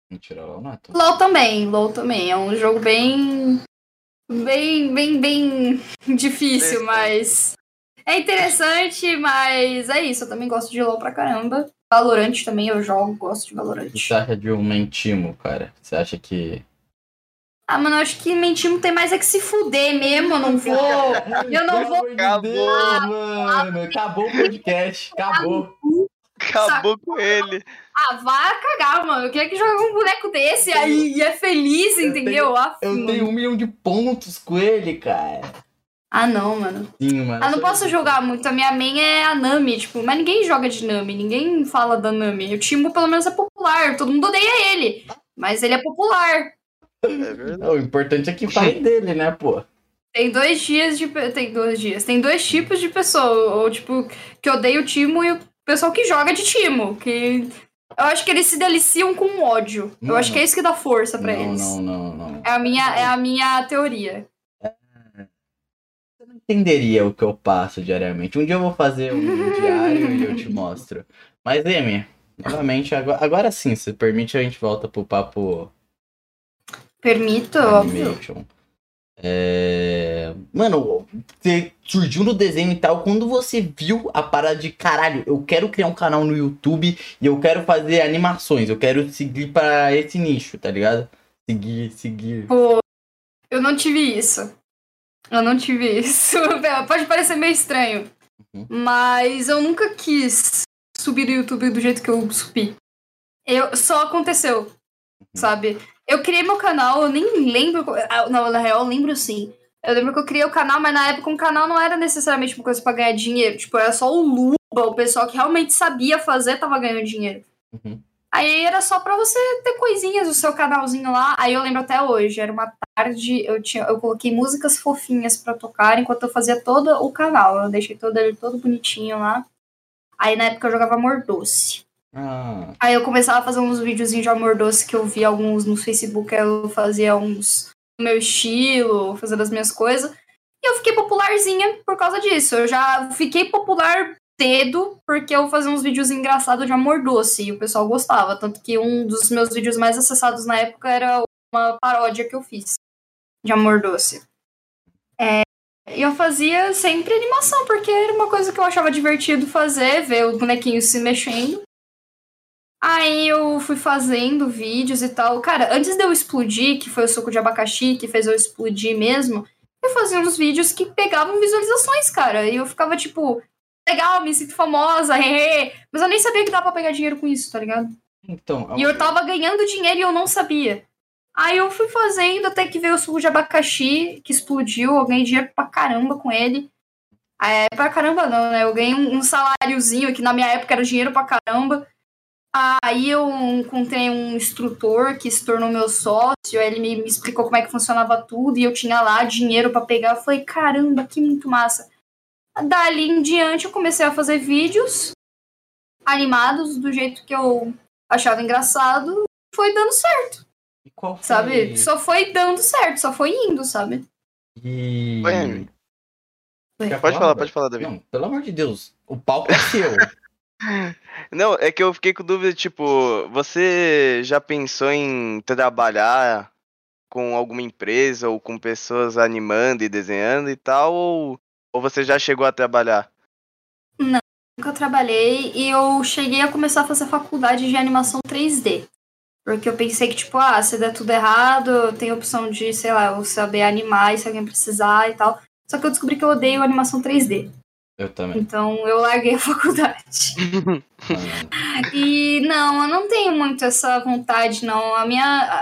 Mentira, LOL não é tão... LOL também, LOL também. É um jogo bem. bem, bem, bem difícil, mas. É interessante, mas é isso. Eu também gosto de LOL pra caramba. Valorante também eu jogo, gosto de Valorante. O que você acha de um Mentimo, cara? Você acha que ah, mano, eu acho que mentimos tem mais é que se fuder mesmo. Eu não vou. Eu não vou. Acabou, mano. Acabou o podcast. Acabou. Acabou com ele. Ah, vai cagar, mano. Eu queria que jogue um boneco desse aí e é feliz, entendeu? Eu tenho, eu tenho um milhão de pontos com ele, cara. Ah, não, mano. Sim, mano. Ah, não posso jogar muito. A minha main é a Nami, tipo, mas ninguém joga de Nami, ninguém fala da Nami. O Timbo, pelo menos, é popular. Todo mundo odeia ele. Mas ele é popular. É verdade. O importante é que fale dele, né, pô? Tem dois dias de. Tem dois dias. Tem dois tipos de pessoa. Ou, tipo, que odeia o Timo e o pessoal que joga de Timo. Que. Eu acho que eles se deliciam com ódio. Não, eu acho que é isso que dá força para eles. Não, não, não. É a minha, é a minha teoria. É... Você não entenderia o que eu passo diariamente. Um dia eu vou fazer um diário e eu te mostro. Mas, Emi, novamente, agora, agora sim, se permite, a gente volta pro papo Permito, Animation. óbvio. É... Mano, você surgiu no desenho e tal. Quando você viu a parada de caralho, eu quero criar um canal no YouTube e eu quero fazer animações, eu quero seguir para esse nicho, tá ligado? Seguir, seguir. Pô, eu não tive isso. Eu não tive isso. Pode parecer meio estranho. Uhum. Mas eu nunca quis subir no YouTube do jeito que eu subi. Eu, só aconteceu, uhum. sabe? Eu criei meu canal, eu nem lembro. Ah, não, na real, eu lembro sim. Eu lembro que eu criei o canal, mas na época um canal não era necessariamente uma coisa pra ganhar dinheiro. Tipo, era só o Luba, o pessoal que realmente sabia fazer tava ganhando dinheiro. Uhum. Aí era só pra você ter coisinhas no seu canalzinho lá. Aí eu lembro até hoje, era uma tarde, eu, tinha, eu coloquei músicas fofinhas pra tocar enquanto eu fazia todo o canal. Eu deixei todo ele todo bonitinho lá. Aí na época eu jogava Amor Doce. Ah. Aí eu começava a fazer uns videozinhos de amor doce que eu vi alguns no Facebook, eu fazia uns no meu estilo, fazendo as minhas coisas. E eu fiquei popularzinha por causa disso. Eu já fiquei popular cedo porque eu fazia uns vídeos engraçados de amor doce e o pessoal gostava. Tanto que um dos meus vídeos mais acessados na época era uma paródia que eu fiz de amor doce. É, e eu fazia sempre animação, porque era uma coisa que eu achava divertido fazer, ver os bonequinhos se mexendo. Aí eu fui fazendo vídeos e tal. Cara, antes de eu explodir, que foi o suco de abacaxi que fez eu explodir mesmo, eu fazia uns vídeos que pegavam visualizações, cara. E eu ficava tipo, legal, me sinto famosa, hehe. Mas eu nem sabia que dava pra pegar dinheiro com isso, tá ligado? Então. E eu tava ganhando dinheiro e eu não sabia. Aí eu fui fazendo até que veio o suco de abacaxi, que explodiu, eu ganhei dinheiro pra caramba com ele. É, pra caramba não, né? Eu ganhei um, um saláriozinho, que na minha época era dinheiro pra caramba. Aí eu encontrei um instrutor que se tornou meu sócio, ele me, me explicou como é que funcionava tudo, e eu tinha lá dinheiro para pegar. Eu falei, caramba, que muito massa. Dali em diante eu comecei a fazer vídeos animados do jeito que eu achava engraçado, foi dando certo. E qual foi? Sabe? Só foi dando certo, só foi indo, sabe? E. Pode falar, pode falar, Davi. Não, pelo amor de Deus, o palco é seu. Não, é que eu fiquei com dúvida, tipo, você já pensou em trabalhar com alguma empresa ou com pessoas animando e desenhando e tal, ou, ou você já chegou a trabalhar? Não, nunca trabalhei e eu cheguei a começar a fazer faculdade de animação 3D. Porque eu pensei que, tipo, ah, se der tudo errado, tem a opção de, sei lá, eu saber animar se alguém precisar e tal. Só que eu descobri que eu odeio animação 3D. Eu também. Então eu larguei a faculdade. e não, eu não tenho muito essa vontade, não. A minha.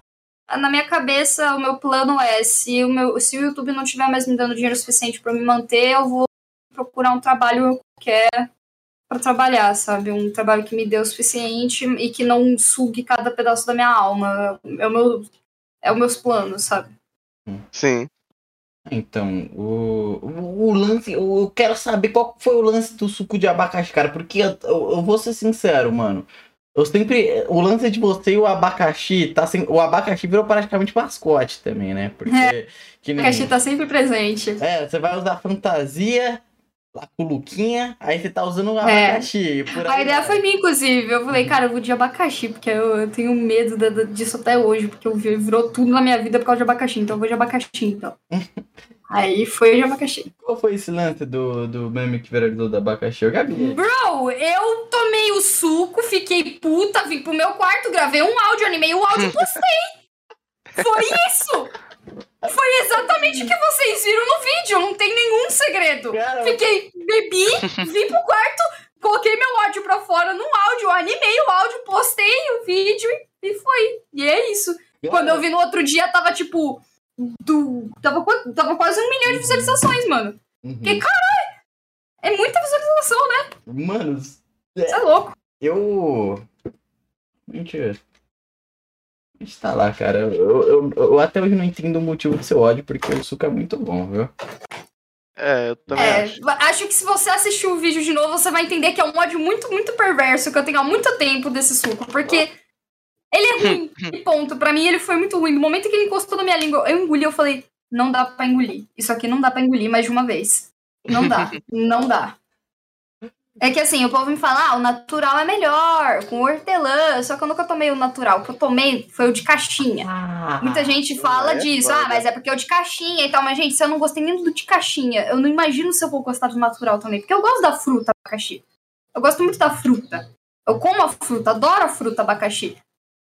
Na minha cabeça, o meu plano é: se o, meu, se o YouTube não estiver mais me dando dinheiro suficiente para me manter, eu vou procurar um trabalho qualquer para trabalhar, sabe? Um trabalho que me dê o suficiente e que não sugue cada pedaço da minha alma. É o meu, é os meus planos, sabe? Sim. Então, o, o, o, lance, eu quero saber qual foi o lance do suco de abacaxi, cara, porque eu, eu, vou ser sincero, mano. Eu sempre. O lance de você e o abacaxi, tá sem, o abacaxi virou praticamente mascote também, né? Porque. É, nem, o abacaxi tá sempre presente. É, você vai usar fantasia, lá com o Luquinha, aí você tá usando um é. abacaxi. É. a ideia foi minha, inclusive. Eu falei, cara, eu vou de abacaxi, porque eu, eu tenho medo de, disso até hoje, porque eu virou tudo na minha vida por causa de abacaxi, então eu vou de abacaxi, então. aí foi de abacaxi. Qual foi esse lance do, do meme que viralizou do abacaxi? Eu Gabi. Bro, eu tomei o suco, fiquei puta, vim pro meu quarto, gravei um áudio, animei o áudio e postei. foi isso! Foi exatamente o que vocês viram no vídeo, não tem nenhum segredo. Fiquei, bebi, vim pro quarto, coloquei meu áudio pra fora no áudio, animei o áudio, postei o vídeo e, foi. E é isso. Quando eu vi no outro dia, tava tipo. Do, tava, tava quase um milhão de visualizações, mano. Uhum. Que caralho! É muita visualização, né? Mano. Você é louco. Eu. Mentira está lá, cara. Eu, eu, eu, até hoje não entendo o motivo do seu ódio, porque o suco é muito bom, viu? É, eu também é, acho. Acho que se você assistir o vídeo de novo, você vai entender que é um ódio muito, muito perverso que eu tenho há muito tempo desse suco. Porque ele é ruim, e ponto. Pra mim, ele foi muito ruim. No momento que ele encostou na minha língua, eu engoli, eu falei, não dá pra engolir. Isso aqui não dá pra engolir mais de uma vez. Não dá, não dá. É que assim, o povo me fala, ah, o natural é melhor, com hortelã. Só que eu nunca tomei o natural. O que eu tomei foi o de caixinha. Ah, Muita gente fala é, disso, ah, mas é porque é o de caixinha e tal. Mas, gente, se eu não gostei nem do de caixinha, eu não imagino se eu vou gostar do natural também. Porque eu gosto da fruta abacaxi. Eu gosto muito da fruta. Eu como a fruta, adoro a fruta abacaxi.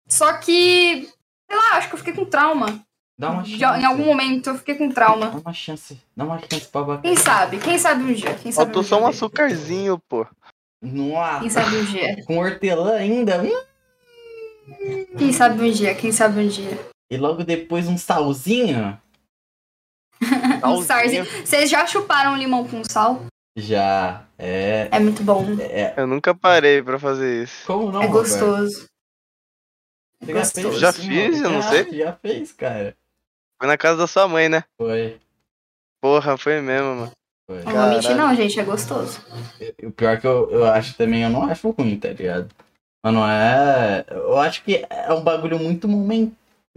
Só que, sei lá, acho que eu fiquei com trauma. Dá uma chance. em algum momento eu fiquei com trauma. Dá uma chance. Dá uma chance pra bacana. Quem sabe? Quem sabe um dia? Quem sabe Faltou um só um açúcarzinho, pô. Nossa. Quem sabe um dia? Com hortelã ainda? Hum. Quem sabe um dia? Quem sabe um dia? E logo depois um salzinho? um salzinho. Vocês já chuparam limão com sal? Já. É. É muito bom. É... Eu nunca parei pra fazer isso. Como não? É gostoso. Você já, fez, já fiz, eu não sei. Já fez, cara. Foi na casa da sua mãe, né? Foi. Porra, foi mesmo, mano. Foi. Não vou mentir não, gente, é gostoso. O pior que eu, eu acho também, eu não acho ruim, tá ligado? Mas não é... Eu acho que é um bagulho muito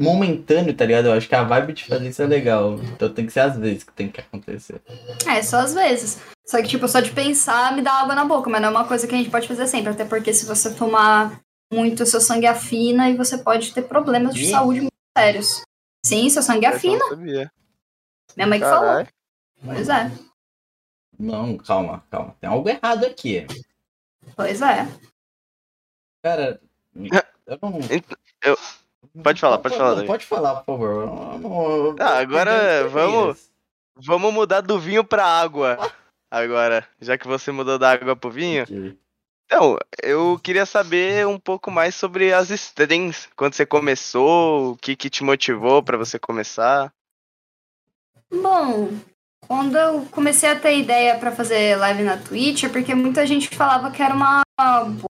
momentâneo, tá ligado? Eu acho que a vibe de fazer isso é legal. Então tem que ser às vezes que tem que acontecer. É, só às vezes. Só que, tipo, só de pensar me dá água na boca, mas não é uma coisa que a gente pode fazer sempre. Até porque se você tomar muito, seu sangue afina e você pode ter problemas de saúde muito sérios. Sim, seu sangue afina. Minha mãe que falou. Pois é. Não, calma, calma. Tem algo errado aqui. Pois é. Cara, eu não. Eu... Pode falar, pode falar. Não, pode falar, por favor. Eu não... Tá, agora vamos. Vamos mudar do vinho pra água. Agora, já que você mudou da água pro vinho, Então, eu queria saber um pouco mais sobre as streams. Quando você começou, o que, que te motivou para você começar? Bom, quando eu comecei a ter ideia para fazer live na Twitch, é porque muita gente falava que era uma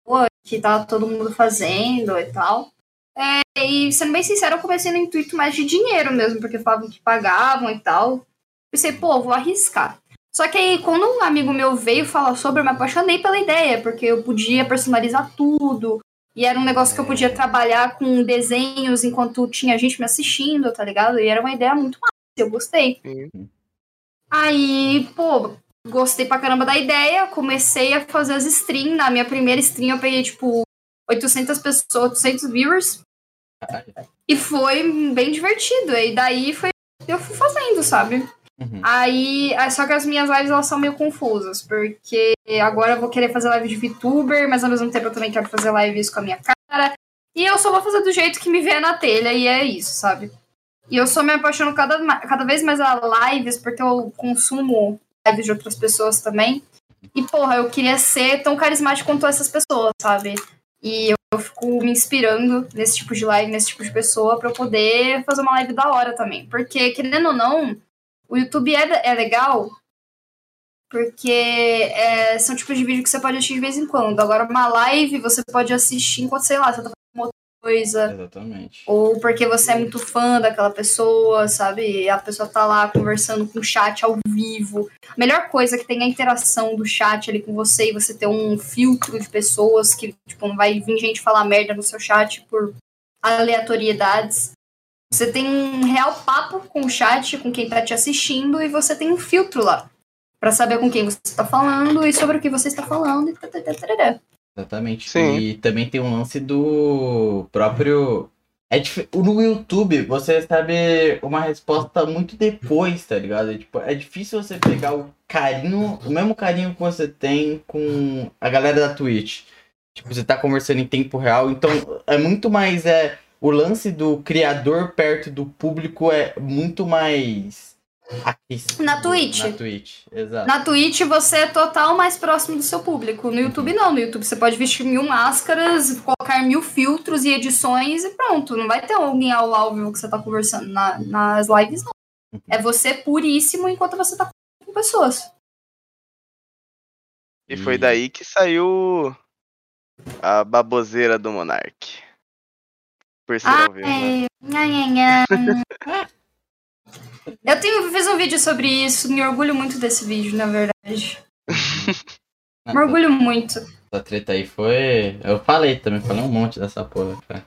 boa, que tava todo mundo fazendo e tal. É, e sendo bem sincero, eu comecei no intuito mais de dinheiro mesmo, porque falavam que pagavam e tal. Pensei, pô, vou arriscar. Só que aí, quando um amigo meu veio falar sobre, eu me apaixonei pela ideia, porque eu podia personalizar tudo. E era um negócio que eu podia trabalhar com desenhos enquanto tinha gente me assistindo, tá ligado? E era uma ideia muito massa, eu gostei. Uhum. Aí, pô, gostei pra caramba da ideia, comecei a fazer as streams. Na minha primeira stream eu peguei, tipo, 800 pessoas, 800 viewers. E foi bem divertido. E daí foi, eu fui fazendo, sabe? Uhum. Aí, só que as minhas lives elas são meio confusas, porque agora eu vou querer fazer live de VTuber, mas ao mesmo tempo eu também quero fazer lives com a minha cara. E eu só vou fazer do jeito que me vê na telha, e é isso, sabe? E eu só me apaixono cada, cada vez mais a lives, porque eu consumo lives de outras pessoas também. E, porra, eu queria ser tão carismático quanto essas pessoas, sabe? E eu, eu fico me inspirando nesse tipo de live, nesse tipo de pessoa, para eu poder fazer uma live da hora também. Porque, querendo ou não, o YouTube é, é legal porque é, são tipos de vídeo que você pode assistir de vez em quando. Agora, uma live você pode assistir enquanto, sei lá, você tá fazendo outra coisa. Exatamente. Ou porque você é muito fã daquela pessoa, sabe? E a pessoa tá lá conversando com o chat ao vivo. A melhor coisa é que tem a interação do chat ali com você e você ter um filtro de pessoas que, tipo, não vai vir gente falar merda no seu chat por aleatoriedades. Você tem um real papo com o chat, com quem tá te assistindo, e você tem um filtro lá para saber com quem você está falando e sobre o que você está falando. Exatamente. Sim. E também tem um lance do próprio. É dif... No YouTube, você recebe uma resposta muito depois, tá ligado? É, tipo, é difícil você pegar o carinho, o mesmo carinho que você tem com a galera da Twitch. Tipo, você tá conversando em tempo real, então é muito mais. É, o lance do criador perto do público é muito mais aquecido. Na Twitch. Na Twitch, exato. Na Twitch você é total mais próximo do seu público. No YouTube não. No YouTube você pode vestir mil máscaras, colocar mil filtros e edições e pronto. Não vai ter alguém ao, ao vivo que você tá conversando. Na, nas lives não. Uhum. É você puríssimo enquanto você tá com pessoas. E foi daí que saiu a baboseira do Monark Eu tenho, fiz um vídeo sobre isso, me orgulho muito desse vídeo, na verdade. me orgulho muito. Essa treta aí foi. Eu falei também, falei um monte dessa porra, cara.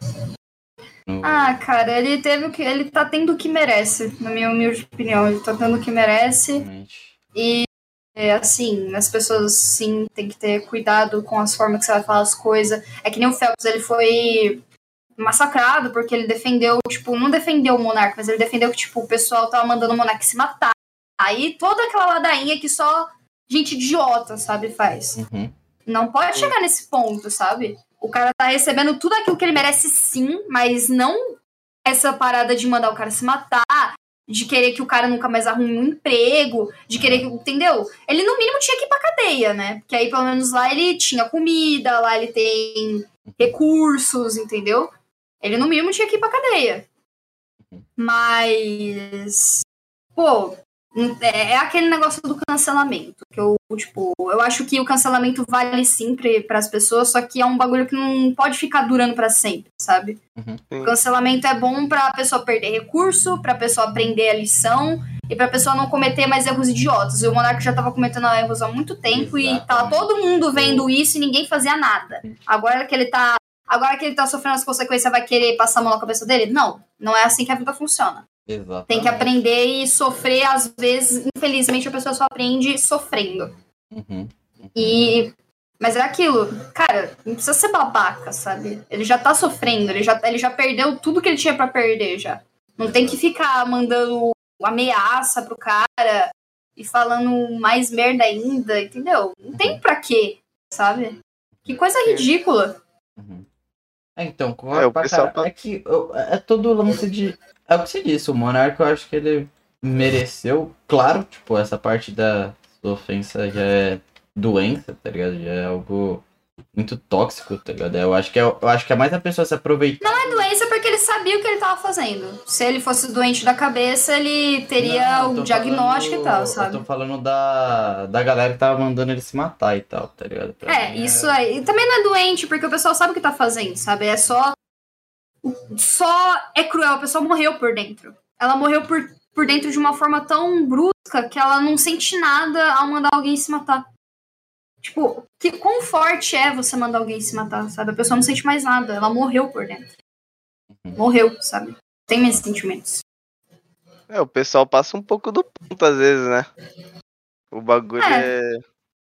No... Ah, cara, ele teve o que. Ele tá tendo o que merece, na minha humilde opinião. Ele tá tendo o que merece. Realmente. E é, assim, as pessoas sim tem que ter cuidado com as formas que você vai falar as coisas. É que nem o Phelps, ele foi massacrado porque ele defendeu, tipo, não defendeu o monarca, mas ele defendeu que, tipo, o pessoal tava mandando o monarca se matar. Aí toda aquela ladainha que só gente idiota, sabe, faz. Uhum. Não pode chegar nesse ponto, sabe? O cara tá recebendo tudo aquilo que ele merece sim, mas não essa parada de mandar o cara se matar, de querer que o cara nunca mais arrume um emprego, de querer que, entendeu? Ele no mínimo tinha que ir pra cadeia, né? Porque aí pelo menos lá ele tinha comida, lá ele tem recursos, entendeu? Ele, no mínimo, tinha que ir pra cadeia. Mas. Pô, é, é aquele negócio do cancelamento. Que eu, tipo, eu acho que o cancelamento vale sempre para as pessoas, só que é um bagulho que não pode ficar durando para sempre, sabe? Uhum. O cancelamento é bom pra pessoa perder recurso, pra pessoa aprender a lição e pra pessoa não cometer mais erros idiotas. E o Monark já tava cometendo erros há muito tempo Exatamente. e tava todo mundo vendo isso e ninguém fazia nada. Agora que ele tá Agora que ele tá sofrendo as consequências, vai querer passar a mão na cabeça dele? Não, não é assim que a vida funciona. Exatamente. Tem que aprender e sofrer, às vezes, infelizmente, a pessoa só aprende sofrendo. Uhum, uhum. E. Mas é aquilo, cara, não precisa ser babaca, sabe? Ele já tá sofrendo, ele já, ele já perdeu tudo que ele tinha para perder já. Não tem que ficar mandando ameaça pro cara e falando mais merda ainda, entendeu? Não tem pra quê, sabe? Que coisa ridícula. Uhum. É, então, é, o pessoal tá... é que é todo o lance de. É o que você disse, o Monarca eu acho que ele mereceu, claro, tipo, essa parte da ofensa já é doença, tá ligado? Já é algo muito tóxico, tá ligado? Eu acho que é, eu acho que é mais a pessoa se aproveitar. Não é doença sabia o que ele tava fazendo. Se ele fosse doente da cabeça, ele teria não, o diagnóstico falando, e tal, sabe? Eu tô falando da, da galera que tava mandando ele se matar e tal, tá ligado? Pra é, isso é... aí. E também não é doente, porque o pessoal sabe o que tá fazendo, sabe? É só. Só é cruel, a pessoa morreu por dentro. Ela morreu por, por dentro de uma forma tão brusca que ela não sente nada ao mandar alguém se matar. Tipo, que quão forte é você mandar alguém se matar, sabe? A pessoa não sente mais nada, ela morreu por dentro. Uhum. Morreu, sabe? Tem esses sentimentos. É, o pessoal passa um pouco do ponto às vezes, né? O bagulho é. é...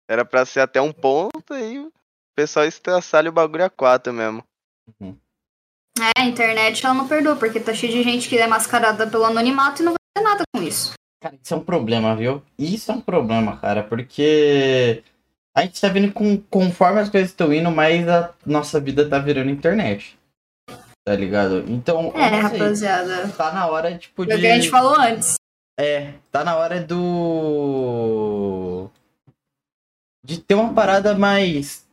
Era pra ser até um ponto e o pessoal estraçalha o bagulho a quatro mesmo. Uhum. É, a internet ela não perdoa, porque tá cheio de gente que é mascarada pelo anonimato e não vai ter nada com isso. Cara, isso é um problema, viu? Isso é um problema, cara, porque a gente tá vendo com, conforme as coisas estão indo, mais a nossa vida tá virando internet. Tá ligado? Então. É, rapaziada. Tá na hora, tipo, de. É o que a gente falou antes. É, tá na hora do. De ter uma parada mais.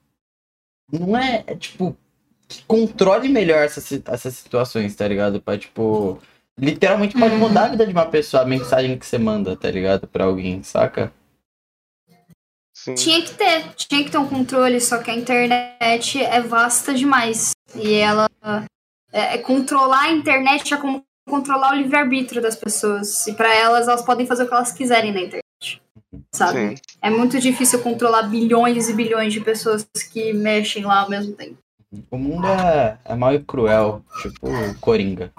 Não é, é tipo, que controle melhor essas, essas situações, tá ligado? Pra, tipo. Literalmente pode mudar a vida de uma pessoa a mensagem que você manda, tá ligado? Pra alguém, saca? Sim. Tinha que ter, tinha que ter um controle, só que a internet é vasta demais. E ela. É, é controlar a internet é como controlar o livre-arbítrio das pessoas. E para elas, elas podem fazer o que elas quiserem na internet. Sabe? Sim. É muito difícil controlar bilhões e bilhões de pessoas que mexem lá ao mesmo tempo. O mundo é, é mal e cruel, tipo Coringa.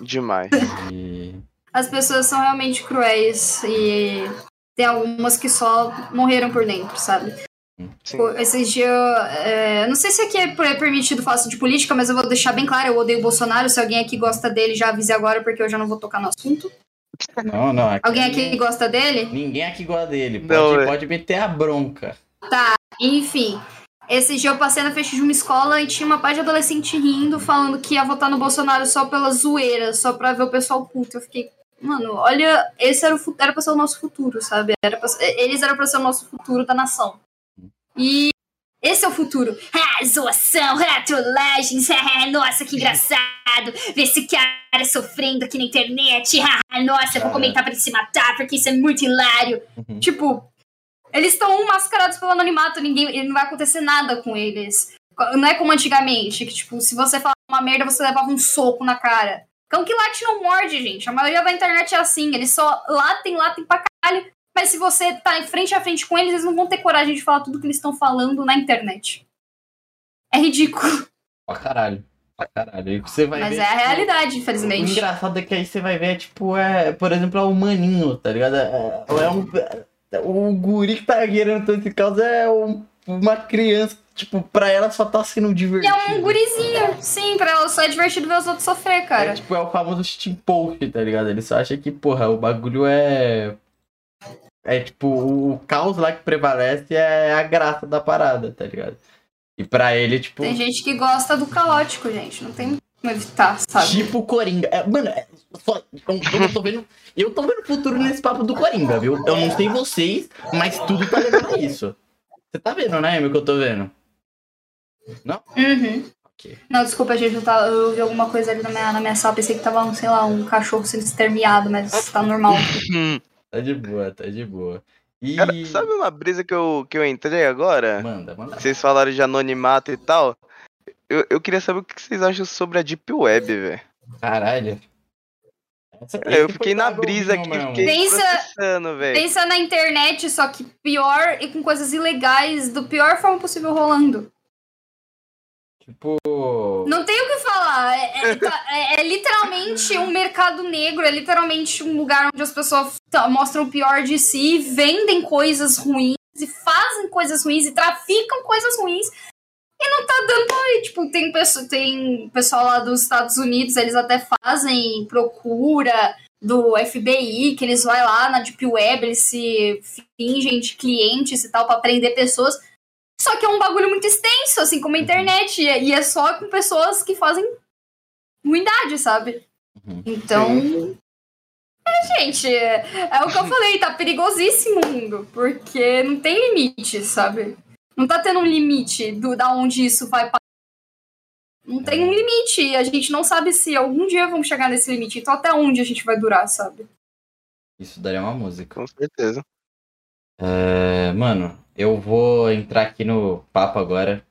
Demais. E... As pessoas são realmente cruéis e tem algumas que só morreram por dentro, sabe? Tipo, esses dias. É, não sei se aqui é permitido falar de política, mas eu vou deixar bem claro: eu odeio o Bolsonaro. Se alguém aqui gosta dele, já avise agora, porque eu já não vou tocar no assunto. Não, não. Aqui alguém aqui gosta dele? Ninguém aqui gosta dele. Pode, não, é. pode meter a bronca. Tá, enfim. Esse dia eu passei na festa de uma escola e tinha uma parte de adolescente rindo, falando que ia votar no Bolsonaro só pela zoeira, só pra ver o pessoal puto. Eu fiquei, Mano, olha, esse era, o, era pra ser o nosso futuro, sabe? Era pra, eles eram pra ser o nosso futuro da nação. E esse é o futuro. Ah, zoação, ah, trollagens, ah, nossa, que engraçado. Ver esse cara sofrendo aqui na internet. Ah, nossa, vou comentar pra ele se matar, porque isso é muito hilário. Uhum. Tipo, eles estão mascarados pelo anonimato, ninguém, não vai acontecer nada com eles. Não é como antigamente, que, tipo, se você falava uma merda, você levava um soco na cara. Cão que late não morde, gente. A maioria da internet é assim. Eles só latem, latem pra caralho. Mas se você tá em frente a frente com eles, eles não vão ter coragem de falar tudo que eles estão falando na internet. É ridículo. Pra caralho. Pra caralho. Você vai Mas ver, é a tipo, realidade, infelizmente. O engraçado é que aí você vai ver, tipo, é, por exemplo, é o maninho, tá ligado? É, é um. É, o guri que tá querendo tanto esse caso é um, uma criança Tipo, pra ela só tá sendo divertido. E é um gurizinho, sim, pra ela só é divertido ver os outros sofrer, cara. É, tipo, é o famoso steam post, tá ligado? Ele só acha que, porra, o bagulho é. É tipo, o caos lá que prevalece é a graça da parada, tá ligado? E pra ele, tipo. Tem gente que gosta do caótico, gente. Não tem como evitar, sabe? Tipo Coringa. É, mano, é, só, eu, eu, tô vendo. Eu tô vendo futuro nesse papo do Coringa, viu? Eu não sei vocês, mas tudo tá levando a isso. Você tá vendo, né, Emil, que eu tô vendo? Não? Uhum. Okay. Não, desculpa, gente, eu, tava, eu vi alguma coisa ali na minha, na minha sala, pensei que tava, um, sei lá, um cachorro sendo exterminado, mas tá normal. Tá de boa, tá de boa. E... Cara, sabe uma brisa que eu, que eu entrei agora? Manda, manda. Vocês falaram de anonimato e tal. Eu, eu queria saber o que vocês acham sobre a Deep Web, velho. Caralho. É, eu fiquei na brisa aqui, fiquei pensa, velho. Pensa na internet, só que pior e com coisas ilegais, do pior forma possível rolando. Tipo. Não tem o que falar. É, é, tá, é, é, literalmente um mercado negro, é literalmente um lugar onde as pessoas mostram o pior de si, vendem coisas ruins e fazem coisas ruins e traficam coisas ruins. E não tá dando pra Tipo, tem, pessoa, tem pessoal lá dos Estados Unidos, eles até fazem procura do FBI, que eles vão lá na Deep Web, eles se fingem de clientes e tal, para prender pessoas. Só que é um bagulho muito extenso, assim, como a uhum. internet. E é só com pessoas que fazem ruindade, sabe? Uhum. Então. É, gente, é, é, o que eu falei, tá perigosíssimo o mundo. Porque não tem limite, sabe? Não tá tendo um limite do, da onde isso vai parar. Não tem um limite. A gente não sabe se algum dia vamos chegar nesse limite. Então até onde a gente vai durar, sabe? Isso daria uma música. Com certeza. É, mano, eu vou entrar aqui no papo agora.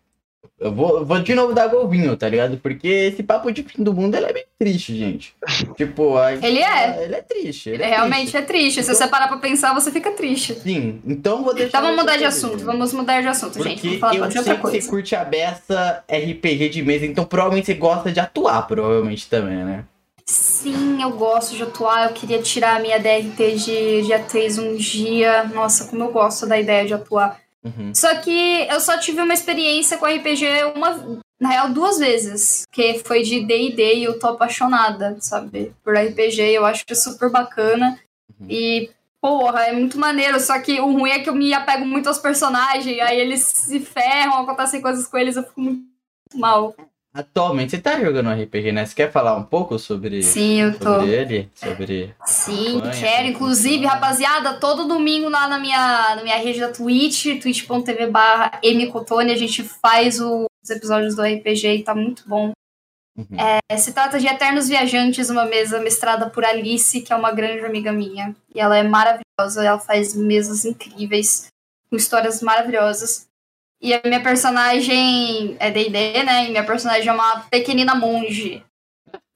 Eu vou, vou de novo dar golvinho, tá ligado? Porque esse papo de fim do mundo ele é bem triste, gente. tipo, a, ele é. Ele é triste. Ele, ele é realmente triste. é triste. Se você parar pra pensar, você fica triste. Sim, então vou deixar. Então vamos mudar de assunto. Vamos mudar de assunto, Porque gente. Vamos falar eu de outra coisa. você curte a beça RPG de mesa, então provavelmente você gosta de atuar, provavelmente também, né? Sim, eu gosto de atuar. Eu queria tirar a minha DRT de, de atriz um dia. Nossa, como eu gosto da ideia de atuar. Uhum. Só que eu só tive uma experiência com RPG uma, na real, duas vezes. Que foi de D&D e eu tô apaixonada, sabe? Por RPG, eu acho super bacana. Uhum. E, porra, é muito maneiro. Só que o ruim é que eu me apego muito aos personagens. Aí eles se ferram, acontecem coisas com eles, eu fico muito mal. Atualmente você tá jogando RPG, né? Você quer falar um pouco sobre, Sim, eu tô. sobre ele? Sobre. Sim, campanha, quero. Inclusive, rapaziada, todo domingo lá na minha, na minha rede da Twitch, twitch.tv barra mcotone, a gente faz os episódios do RPG e tá muito bom. Uhum. É, se trata de Eternos Viajantes, uma mesa mestrada por Alice, que é uma grande amiga minha. E ela é maravilhosa, ela faz mesas incríveis, com histórias maravilhosas. E a minha personagem é D&D, né? E minha personagem é uma pequenina monge.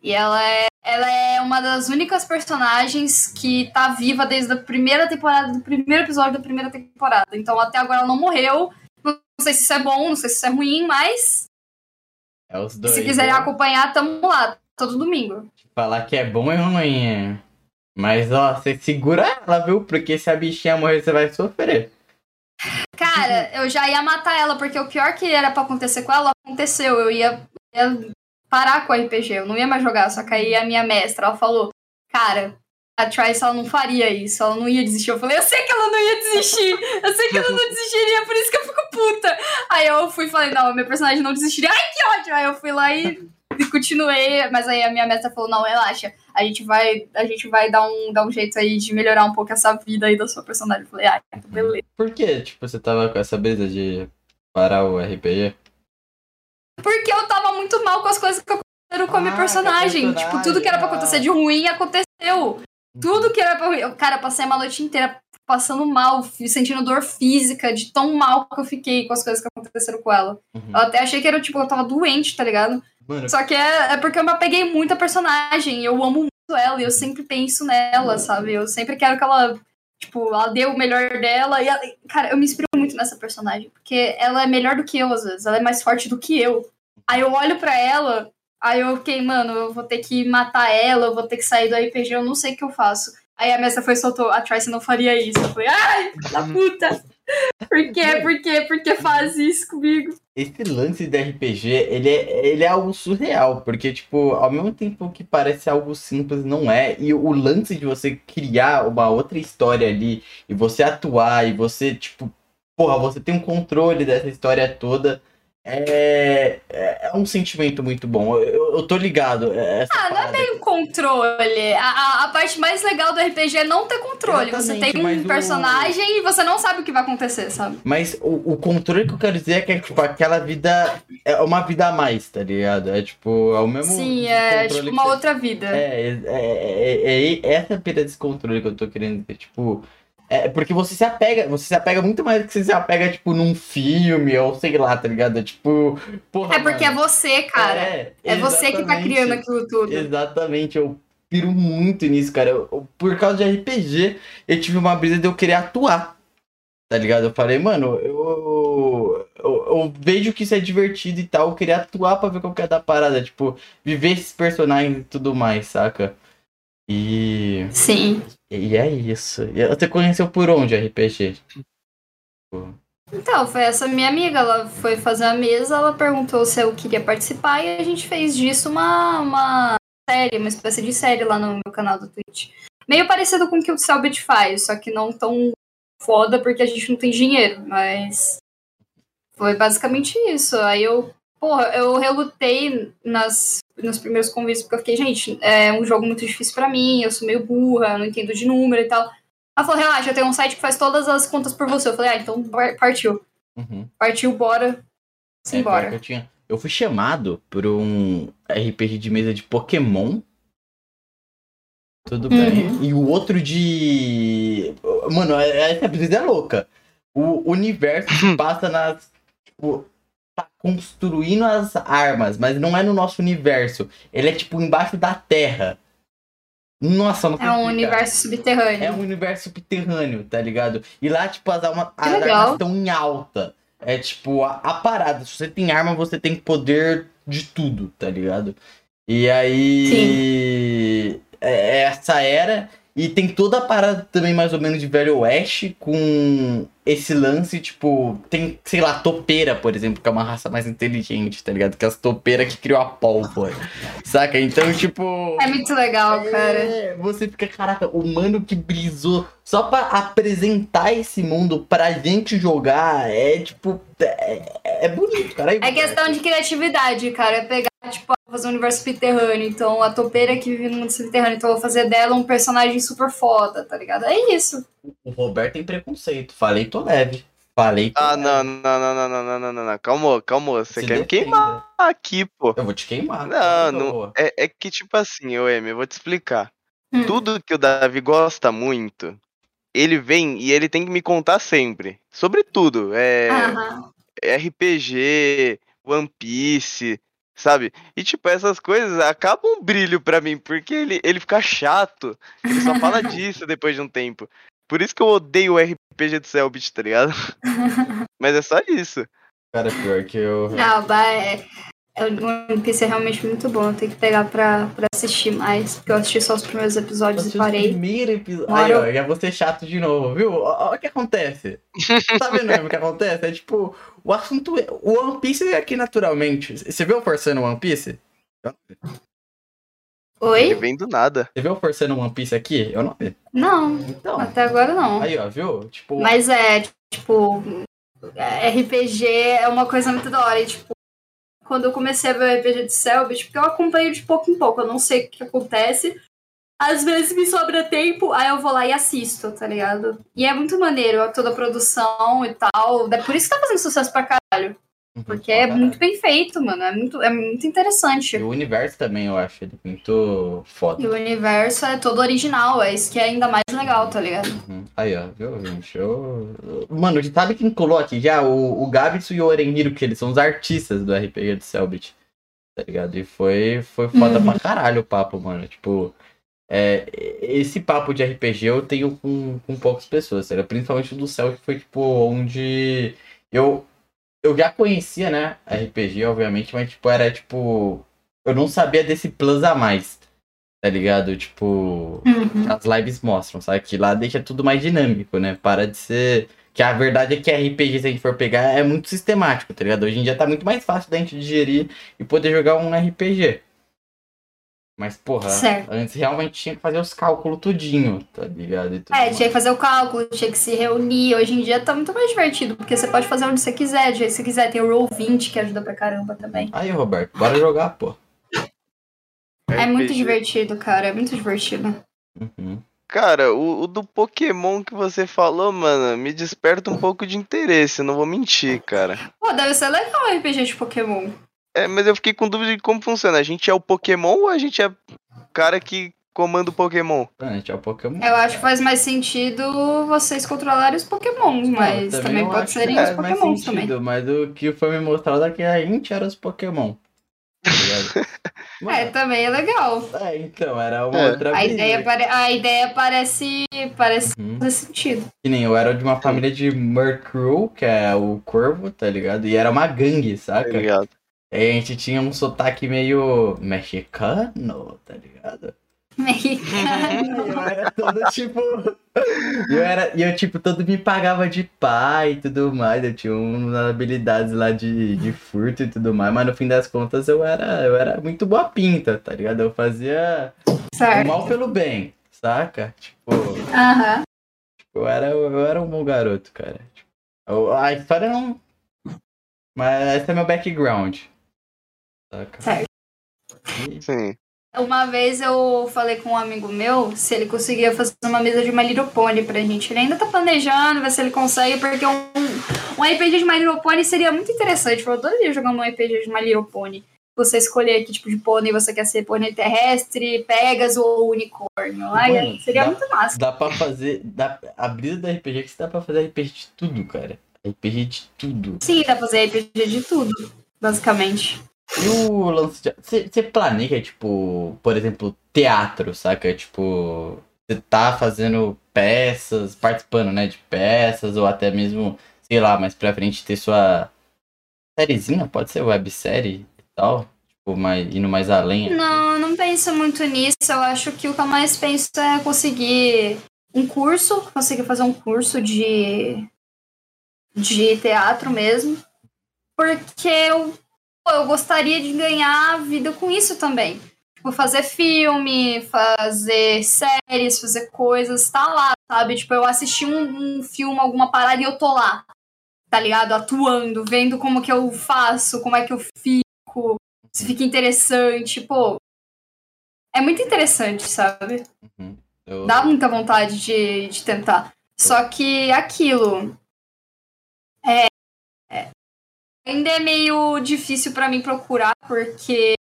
E ela é, ela é uma das únicas personagens que tá viva desde a primeira temporada, do primeiro episódio da primeira temporada. Então até agora ela não morreu. Não sei se isso é bom, não sei se isso é ruim, mas. É os dois. Se quiserem né? acompanhar, tamo lá, todo domingo. Falar que é bom é ruim. Mas ó, você segura ela, viu? Porque se a bichinha morrer, você vai sofrer. Cara, eu já ia matar ela, porque o pior que era para acontecer com ela, aconteceu. Eu ia, ia parar com o RPG, eu não ia mais jogar. Só que aí a minha mestra, ela falou, cara, a Trice, ela não faria isso, ela não ia desistir. Eu falei, eu sei que ela não ia desistir, eu sei que ela não desistiria, por isso que eu fico puta. Aí eu fui e falei, não, meu personagem não desistiria. Ai, que ódio! Aí eu fui lá e e continuei, mas aí a minha meta falou, não, relaxa, a gente vai, a gente vai dar um, dar um jeito aí de melhorar um pouco essa vida aí da sua personagem. Eu falei, ah, então beleza. Por que, tipo, você tava com essa brisa de parar o RPG? Porque eu tava muito mal com as coisas que aconteceram com a minha ah, personagem. Tipo, tudo que era pra acontecer de ruim aconteceu. Uhum. Tudo que era pra ruim. Cara, eu passei uma noite inteira passando mal, sentindo dor física, de tão mal que eu fiquei com as coisas que aconteceram com ela. Uhum. Eu até achei que era, tipo, eu tava doente, tá ligado? Mano. Só que é, é porque eu me apeguei muito à personagem. Eu amo muito ela e eu sempre penso nela, sabe? Eu sempre quero que ela, tipo, ela dê o melhor dela. E ela, cara, eu me inspiro muito nessa personagem. Porque ela é melhor do que eu, às vezes. Ela é mais forte do que eu. Aí eu olho para ela, aí eu, ok, mano, eu vou ter que matar ela, eu vou ter que sair do RPG, eu não sei o que eu faço. Aí a mestra foi e soltou, a Trice não faria isso. Eu falei, ai, da puta! Por quê? Por quê? Por que faz isso comigo? Esse lance de RPG, ele é, ele é algo surreal, porque, tipo, ao mesmo tempo que parece algo simples, não é. E o lance de você criar uma outra história ali, e você atuar, e você, tipo, porra, você tem um controle dessa história toda é, é, é um sentimento muito bom. Eu, eu tô ligado. É, ah, não é bem o controle. A, a, a, parte mais legal do RPG é não ter controle. Exatamente, você tem um personagem o... e você não sabe o que vai acontecer, sabe? Mas o, o controle que eu quero dizer é que é tipo, aquela vida é uma vida a mais, tá ligado? É tipo, é o mesmo. Sim, é tipo uma você... outra vida. É, é, é, é, essa pira desse controle que eu tô querendo dizer. Tipo. É porque você se apega, você se apega muito mais do que você se apega, tipo, num filme, ou sei lá, tá ligado? Tipo, porra, É porque mano. é você, cara. É, é você que tá criando aquilo tudo. Exatamente, eu piro muito nisso, cara. Eu, por causa de RPG, eu tive uma brisa de eu querer atuar. Tá ligado? Eu falei, mano, eu, eu, eu vejo que isso é divertido e tal. Eu queria atuar pra ver qual que é da parada. Tipo, viver esses personagens e tudo mais, saca? E. Sim. E é isso. E você conheceu por onde RPG? Então, foi essa minha amiga, ela foi fazer a mesa, ela perguntou se eu queria participar e a gente fez disso uma, uma série, uma espécie de série lá no meu canal do Twitch. Meio parecido com o que o Selbit faz, só que não tão foda porque a gente não tem dinheiro, mas foi basicamente isso. Aí eu, porra, eu relutei nas nos primeiros convites, porque eu fiquei, gente, é um jogo muito difícil para mim, eu sou meio burra, não entendo de número e tal. Ela falou, relaxa, eu tenho um site que faz todas as contas por você. Eu falei, ah, então partiu. Uhum. Partiu, bora. Simbora. É, eu, tinha... eu fui chamado por um RPG de mesa de Pokémon. Tudo uhum. bem. E o outro de. Mano, essa brisa é louca. O universo passa nas. Tipo, construindo as armas, mas não é no nosso universo. Ele é tipo embaixo da terra. Nossa, não É um universo subterrâneo. É um universo subterrâneo, tá ligado? E lá, tipo, as, alma, as armas estão em alta. É tipo, a, a, parada. Se você tem arma, você tem poder de tudo, tá ligado? E aí. Sim. É, essa era. E tem toda a parada também, mais ou menos, de Velho Oeste, com esse lance, tipo, tem, sei lá, topeira, por exemplo, que é uma raça mais inteligente, tá ligado? Que é as topeiras que criou a pólvora. saca? Então, tipo. É muito legal, é, cara. Você fica, caraca, o mano que brisou só pra apresentar esse mundo pra gente jogar é, tipo. É, é bonito, cara. É, é questão de criatividade, cara. É pegar, tipo, fazer um universo subterrâneo. Então, a topeira que vive no mundo subterrâneo. Então, eu vou fazer dela um personagem super foda, tá ligado? É isso. O Roberto tem preconceito. Falei, tô leve. Falei. Ah, não, não, não, não, não, não, não, não, não. Calma, calma. Você Se quer me queimar aqui, pô. Eu vou te queimar. Não, não. É, é que, tipo assim, ô Emi, eu vou te explicar. Hum. Tudo que o Davi gosta muito, ele vem e ele tem que me contar sempre. Sobre tudo. É. Uhum. RPG, One Piece, sabe? E, tipo, essas coisas acabam um brilho pra mim, porque ele, ele fica chato. Ele só fala disso depois de um tempo. Por isso que eu odeio o RPG do Cellbit, tá ligado? Mas é só isso. Cara, pior que eu. Não, vai. É, o One Piece é realmente muito bom. Eu tenho que pegar pra, pra assistir mais. Porque eu assisti só os primeiros episódios e parei. Primeiro episódio. Aí, ó, já vou ser chato de novo, viu? Olha o que acontece. tá vendo mesmo o que acontece? É tipo, o assunto. É... O One Piece é aqui naturalmente. Você viu forçando One Piece? Oi? Ele vem do nada. Você viu forçando One Piece aqui? Eu não vi. Não. Então. Até agora não. Aí, ó, viu? Tipo. Mas é, tipo. RPG é uma coisa muito da hora. E, tipo, quando eu comecei a ver o RPG de Selbit, porque eu acompanho de pouco em pouco, eu não sei o que acontece. Às vezes me sobra tempo, aí eu vou lá e assisto, tá ligado? E é muito maneiro toda a produção e tal. É por isso que tá fazendo sucesso pra caralho. Uhum. Porque é muito bem feito, mano. É muito, é muito interessante. E o universo também, eu acho, ele muito foda. E o universo é todo original, é isso que é ainda mais legal, tá ligado? Uhum. Aí, ó, viu, gente? Eu... Mano, sabe quem colou aqui já? O, o Gabitsu e o Orenhiro, que eles são os artistas do RPG de Selbit. Tá ligado? E foi, foi foda uhum. pra caralho o papo, mano. Tipo, é, esse papo de RPG eu tenho com, com poucas pessoas, tá Principalmente do céu, que foi, tipo, onde eu eu já conhecia, né, RPG, obviamente, mas, tipo, era, tipo... Eu não sabia desse plus a mais, tá ligado? Tipo, uhum. as lives mostram, sabe? Que lá deixa tudo mais dinâmico, né? Para de ser... Que a verdade é que RPG, se a gente for pegar, é muito sistemático, tá ligado? Hoje em dia tá muito mais fácil da gente digerir e poder jogar um RPG. Mas, porra, certo. antes realmente tinha que fazer os cálculos tudinho, tá ligado? é, mais. tinha que fazer o cálculo, tinha que se reunir. Hoje em dia tá muito mais divertido, porque você pode fazer onde você quiser, do jeito que você quiser. Tem o Roll20 que ajuda pra caramba também. Aí, Roberto, bora jogar, pô. É, é muito divertido, cara, é muito divertido. Uhum. Cara, o, o, do Pokémon que você falou, mano, me desperta um pouco de interesse, não vou mentir, cara. Pô, deve ser legal o RPG de Pokémon. É, mas eu fiquei com dúvida de como funciona. A gente é o Pokémon ou a gente é o cara que comanda o Pokémon? a gente é o Pokémon. Eu acho que faz mais sentido vocês controlarem os Pokémons, mas também, também pode ser os Pokémons também. Mas o que foi me mostrado é que a gente era os Pokémon. Tá é, também é legal. É, então, era uma é. outra a ideia, pare... a ideia parece, parece uhum. fazer sentido. Que nem eu era de uma família de Murkrow, que é o corvo, tá ligado? E era uma gangue, saca? Tá ligado. A gente tinha um sotaque meio mexicano, tá ligado? Mexicano. eu era todo tipo. Eu era. E eu, tipo, todo me pagava de pai e tudo mais. Eu tinha umas habilidades lá de, de furto e tudo mais. Mas no fim das contas eu era, eu era muito boa pinta, tá ligado? Eu fazia certo. o mal pelo bem, saca? Tipo. Aham. Tipo, eu era, eu era um bom garoto, cara. Tipo, a história não. Mas esse é meu background. Saca? Certo. Sim. Uma vez eu falei com um amigo meu se ele conseguia fazer uma mesa de My Little Pony pra gente. Ele ainda tá planejando, ver se ele consegue, porque um, um RPG de My Little Pony seria muito interessante. Eu adoraria jogar um RPG de My Little Pony. Você escolher que tipo de pônei você quer ser, pônei terrestre, Pegas ou unicórnio. Ai, Mano, seria dá, muito massa. Dá pra fazer. Dá, a brisa do RPG é que dá pra fazer RPG de tudo, cara. RPG de tudo. Sim, dá pra fazer RPG de tudo, basicamente. E o lance de. Você planeja, tipo, por exemplo, teatro, saca? Tipo, você tá fazendo peças, participando, né, de peças, ou até mesmo, sei lá, mais pra frente ter sua sériezinha, pode ser websérie e tal? Tipo, mais, indo mais além. Não, eu não penso muito nisso. Eu acho que o que eu mais penso é conseguir um curso, conseguir fazer um curso de, de teatro mesmo. Porque eu eu gostaria de ganhar vida com isso também. Tipo, fazer filme, fazer séries, fazer coisas, tá lá, sabe? Tipo, eu assisti um, um filme, alguma parada e eu tô lá, tá ligado? Atuando, vendo como que eu faço, como é que eu fico, se fica interessante, pô. É muito interessante, sabe? Uhum. Eu... Dá muita vontade de, de tentar. Só que aquilo. Ainda é meio difícil para mim procurar, porque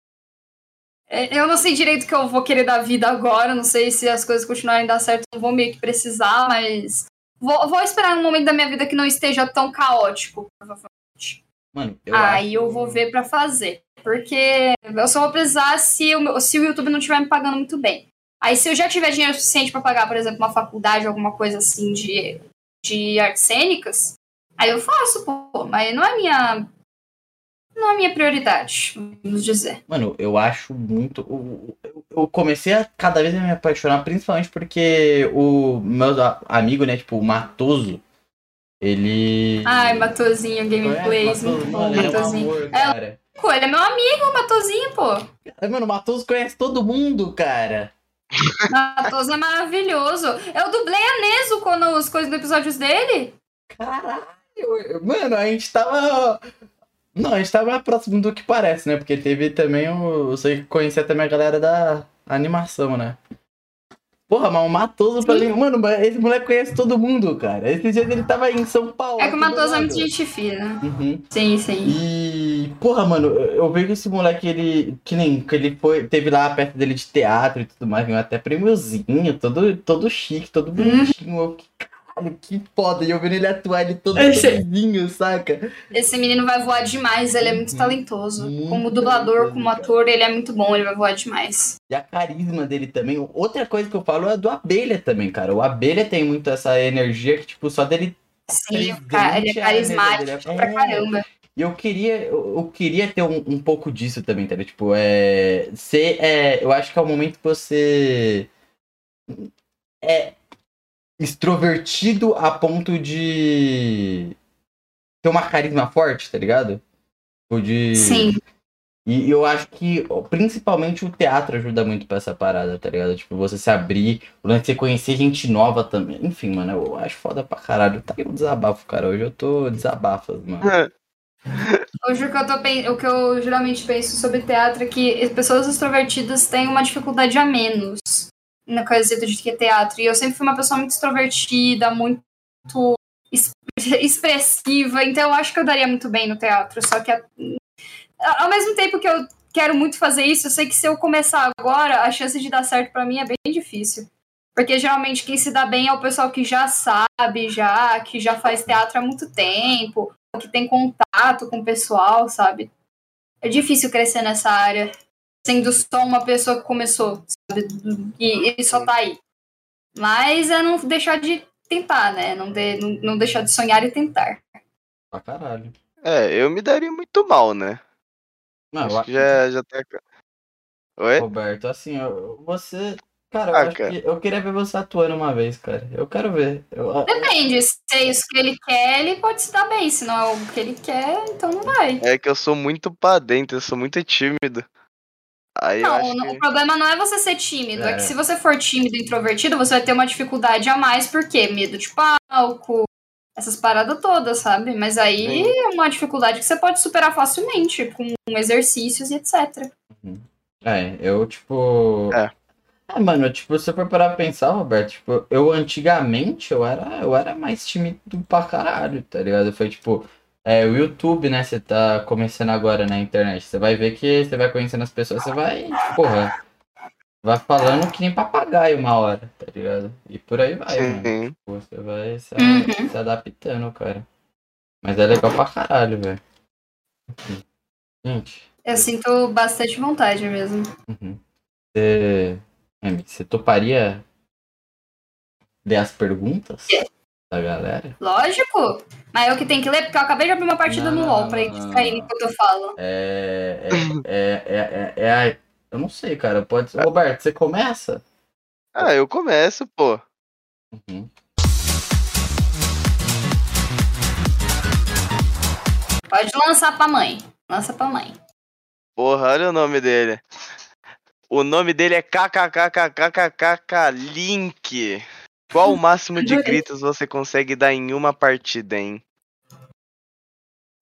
eu não sei direito o que eu vou querer da vida agora. Não sei se as coisas continuarem a dar certo, não vou meio que precisar, mas vou, vou esperar um momento da minha vida que não esteja tão caótico, provavelmente. Mano, eu Aí eu vou ver para fazer. Porque eu só vou precisar se o, se o YouTube não estiver me pagando muito bem. Aí se eu já tiver dinheiro suficiente para pagar, por exemplo, uma faculdade, alguma coisa assim de, de artes cênicas, aí eu faço, pô. Mas não é minha não é minha prioridade, vamos dizer. Mano, eu acho muito. Eu comecei a cada vez a me apaixonar, principalmente porque o meu amigo, né, tipo, o Matoso, ele. Ai, Matozinho, gameplays, bom, Matozinho. É, um amor, é, ele é meu amigo, Matozinho, pô. Mano, o Matoso conhece todo mundo, cara. Matoso é maravilhoso. Eu dublei a Nezuko nos coisas dos episódios dele. Caralho, mano, a gente tava não, a gente tava mais próximo do que parece, né? Porque teve também o. Você conhecia também a galera da animação, né? Porra, mas o Matoso pra mim. Mano, esse moleque conhece todo mundo, cara. Esse dia ele tava em São Paulo. É que o Matoso é muito gente fina. Uhum. Sim, sim. E. Porra, mano, eu vejo esse moleque, ele. Que nem. Que ele foi. Teve lá perto dele de teatro e tudo mais, ganhou até prêmiozinho, todo, todo chique, todo bonitinho. Uhum. Eu, caralho, que foda. E eu vendo ele atuar, ele todo Esse... saca? Esse menino vai voar demais, ele é muito uhum. talentoso. Muito como dublador, como ator, ele é muito bom, ele vai voar demais. E a carisma dele também. Outra coisa que eu falo é do Abelha também, cara. O Abelha tem muito essa energia que, tipo, só dele. Sim, cara, ele é carismático é... pra caramba. E eu queria, eu, queria ter um, um pouco disso também, tá? Tipo, é. Ser, é. Eu acho que é o momento que você. É, extrovertido a ponto de ter uma carisma forte, tá ligado? Tipo, de... Sim. E eu acho que principalmente o teatro ajuda muito pra essa parada, tá ligado? Tipo, você se abrir, o lance de você conhecer gente nova também. Enfim, mano, eu acho foda pra caralho. Tá aí um desabafo, cara. Hoje eu tô desabafas, mano. Hoje o que, eu tô, o que eu geralmente penso sobre teatro é que pessoas extrovertidas têm uma dificuldade a menos na quesito de que é teatro. E eu sempre fui uma pessoa muito extrovertida, muito expressiva, então eu acho que eu daria muito bem no teatro. Só que ao mesmo tempo que eu quero muito fazer isso, eu sei que se eu começar agora, a chance de dar certo para mim é bem difícil. Porque geralmente quem se dá bem é o pessoal que já sabe, já, que já faz teatro há muito tempo, que tem contato com o pessoal, sabe? É difícil crescer nessa área sendo só uma pessoa que começou, sabe? E, e só tá aí. Mas é não deixar de tentar, né? Não, de, não, não deixar de sonhar e tentar. Pra caralho. É, eu me daria muito mal, né? Não, Acho eu... que já, já tá. Oi? Roberto, assim, você. Cara, eu, ah, cara. Que eu queria ver você atuando uma vez, cara. Eu quero ver. Eu... Depende, se é isso que ele quer, ele pode se dar bem. Se não é o que ele quer, então não vai. É que eu sou muito pra dentro, eu sou muito tímido. Aí não, que... o problema não é você ser tímido, é. é. que se você for tímido e introvertido, você vai ter uma dificuldade a mais, porque medo de palco, essas paradas todas, sabe? Mas aí Sim. é uma dificuldade que você pode superar facilmente, com exercícios e etc. Uhum. É, eu, tipo. É. É, mano, tipo, se você for parar pra pensar, Roberto, tipo, eu antigamente eu era, eu era mais tímido pra caralho, tá ligado? Foi tipo, é, o YouTube, né? Você tá começando agora na internet. Você vai ver que você vai conhecendo as pessoas, você vai, porra, vai falando que nem papagaio uma hora, tá ligado? E por aí vai, Sim. mano. Tipo, você vai se, uhum. se, adaptando, cara. Mas é legal pra caralho, velho. Gente. Eu sinto bastante vontade mesmo. Uhum. Você, você toparia ler as perguntas? É da galera? Lógico. Mas eu que tenho que ler, porque eu acabei de abrir uma partida não, no LoL pra eles caírem enquanto eu falo. É. É, é, é, é, é, Eu não sei, cara. Pode ser. Roberto, você começa? Ah, eu começo, pô. Uhum. Pode lançar pra mãe. Lança pra mãe. Porra, olha o nome dele. O nome dele é KKKKKKK Link. Qual o máximo de gritos você consegue dar em uma partida, hein?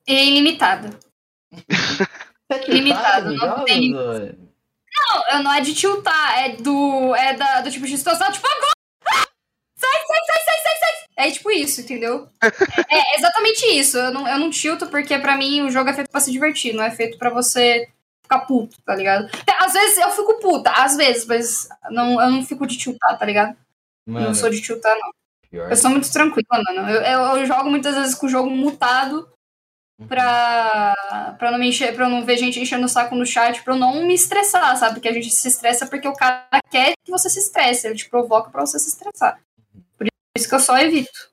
É ilimitado. ilimitado, não tem. Não, não é de tiltar, é do. É da, do tipo de situação, tipo, agora! Sai, sai, sai, sai, sai, sai! É tipo isso, entendeu? é exatamente isso. Eu não, eu não tilto porque pra mim o jogo é feito pra se divertir, não é feito pra você ficar puto, tá ligado? Às vezes eu fico puta, às vezes, mas não, eu não fico de tiltar, tá ligado? Mano, não sou de chutar, não. Pior. Eu sou muito tranquila, mano. Eu, eu, eu, jogo muitas vezes com o jogo mutado uhum. pra, pra, não me encher, pra eu não ver gente enchendo o saco no chat, pra eu não me estressar, sabe? Porque a gente se estressa porque o cara quer que você se estresse, ele te provoca pra você se estressar. Por isso que eu só evito.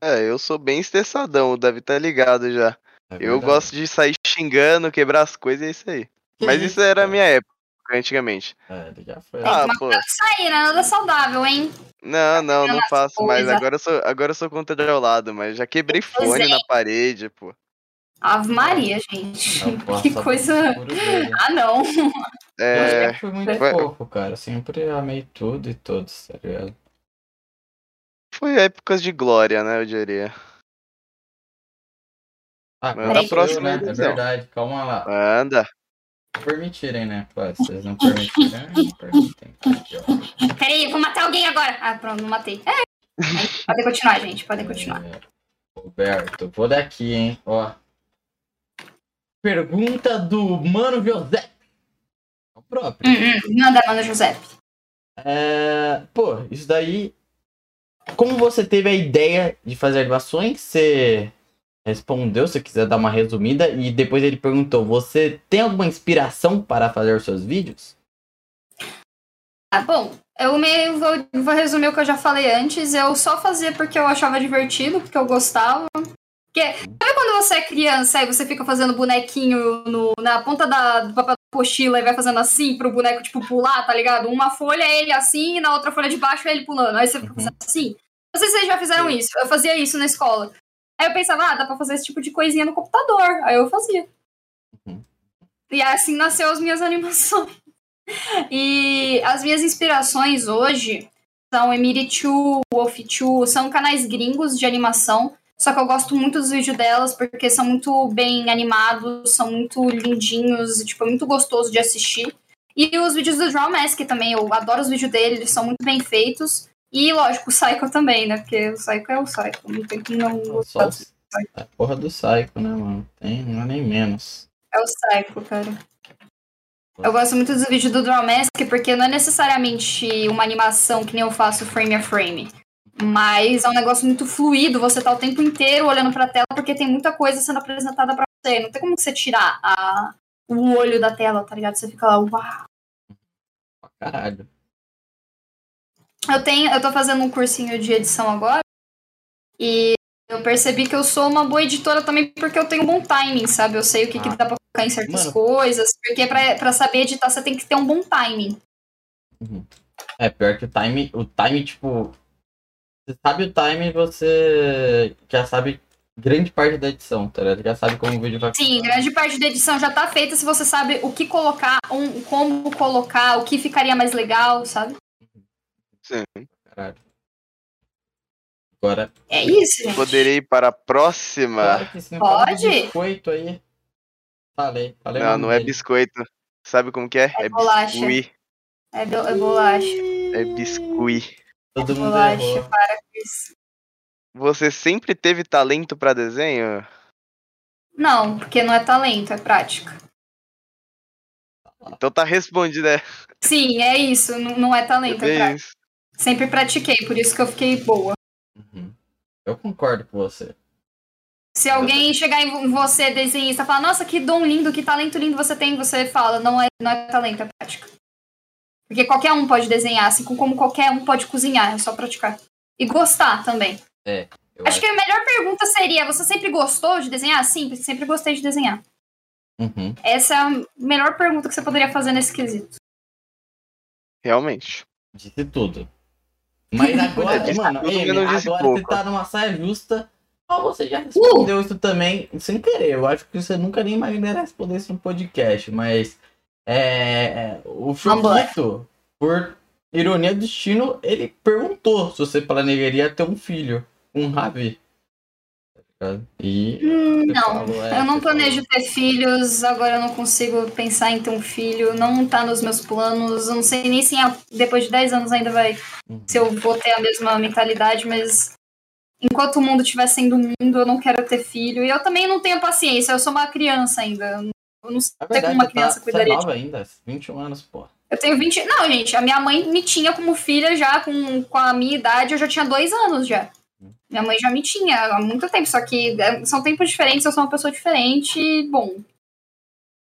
É, eu sou bem estressadão, o Davi tá ligado já. É eu gosto de sair xingando, quebrar as coisas, é isso aí. Mas isso era a minha época antigamente. É, ele já foi. Ah, pô. sair, né? Nada saudável, hein? Não, não, não faço mais. Agora eu sou, agora eu sou controlado, mas já quebrei fone na parede, pô. Ave Maria, gente. que coisa. Ah, não. É. Eu foi muito foi... pouco, cara. sempre amei tudo e todos, tá ligado? Foi épocas de glória, né, eu diria. Ah, Mas na próxima, né? É verdade, calma lá. Anda permitirem, né? Se vocês não permitirem, não permitem. Peraí, eu vou matar alguém agora. Ah, pronto, não matei. É. Pode continuar, gente. Pode continuar. É, Roberto, vou daqui, hein? Ó. Pergunta do Mano José. O próprio. Uhum, manda, Mano José. É, pô, isso daí. Como você teve a ideia de fazer animações? Você respondeu, se quiser dar uma resumida, e depois ele perguntou: Você tem alguma inspiração para fazer os seus vídeos? Ah, bom, eu me, vou, vou resumir o que eu já falei antes. Eu só fazia porque eu achava divertido, porque eu gostava. Porque, sabe quando você é criança e você fica fazendo bonequinho no, na ponta da, do papel da pochila e vai fazendo assim pro boneco, tipo, pular, tá ligado? Uma folha ele assim, e na outra folha de baixo ele pulando. Aí você fica fazendo assim. Não sei se vocês já fizeram isso. Eu fazia isso na escola. Aí eu pensava, ah, dá pra fazer esse tipo de coisinha no computador. Aí eu fazia. Uhum. E assim nasceu as minhas animações. E as minhas inspirações hoje são Emiri 2, Wolf 2, são canais gringos de animação. Só que eu gosto muito dos vídeos delas porque são muito bem animados, são muito lindinhos, e, tipo, é muito gostoso de assistir. E os vídeos do Draw Mask também, eu adoro os vídeos dele, eles são muito bem feitos. E, lógico, o Psycho também, né? Porque o Psycho é o Psycho. Não tem que não gostar do. É a porra do Psycho, né, mano? Tem, não é nem menos. É o Psycho, cara. Eu gosto muito dos vídeos do Draw Mask porque não é necessariamente uma animação que nem eu faço frame a frame. Mas é um negócio muito fluido, você tá o tempo inteiro olhando pra tela porque tem muita coisa sendo apresentada pra você. Não tem como você tirar a, o olho da tela, tá ligado? Você fica lá, uau. Caralho. Eu tenho, eu tô fazendo um cursinho de edição agora e eu percebi que eu sou uma boa editora também porque eu tenho um bom timing, sabe? Eu sei o que, ah. que dá pra colocar em certas Mano. coisas, porque pra, pra saber editar você tem que ter um bom timing. Uhum. É, pior que o time, o time, tipo. Você sabe o time, você já sabe grande parte da edição, tá ligado? Já sabe como o vídeo vai Sim, grande parte da edição já tá feita se você sabe o que colocar, um, como colocar, o que ficaria mais legal, sabe? Sim. Caralho. Agora. É isso, gente. Poderei ir para a próxima? Claro que sim. Pode? Biscoito aí. Falei, falei. Não, não é biscoito. Sabe como que é? É, é bolacha. biscuit. É, do, é bolacha. É biscuit. Todo é mundo bolacha, errou. para com isso. Você sempre teve talento para desenho? Não, porque não é talento, é prática. Então tá respondido, é. Sim, é isso. Não, não é talento, é, é prática. Sempre pratiquei, por isso que eu fiquei boa. Uhum. Eu concordo com você. Se alguém chegar em você, desenhista, e falar, nossa, que dom lindo, que talento lindo você tem, você fala, não é, não é talento, é prática. Porque qualquer um pode desenhar, assim como qualquer um pode cozinhar, é só praticar. E gostar também. É. Acho, acho, que a melhor pergunta seria: você sempre gostou de desenhar? Sim, sempre gostei de desenhar. Uhum. Essa é a melhor pergunta que você poderia fazer nesse quesito. Realmente. Disse tudo. Mas agora, mano, Amy, agora você tá numa saia justa. Você já respondeu uh! isso também sem querer. Eu acho que você nunca nem imaginaria responder isso no podcast, mas é, é o Felipe, por ironia do destino, ele perguntou se você planejaria ter um filho, um Ravi. E hum, não, falou, é, eu não planejo ter filhos, agora eu não consigo pensar em ter um filho, não tá nos meus planos, eu não sei nem se depois de 10 anos ainda vai, uhum. se eu vou ter a mesma mentalidade, mas enquanto o mundo estiver sendo mundo, eu não quero ter filho, e eu também não tenho paciência, eu sou uma criança ainda, eu não sei verdade, como uma criança tá, cuidaria você é nova de... ainda, 21 anos, pô. Eu tenho 20. Não, gente, a minha mãe me tinha como filha já com, com a minha idade, eu já tinha dois anos já. Minha mãe já me tinha há muito tempo, só que é, são tempos diferentes, eu sou uma pessoa diferente, e, bom.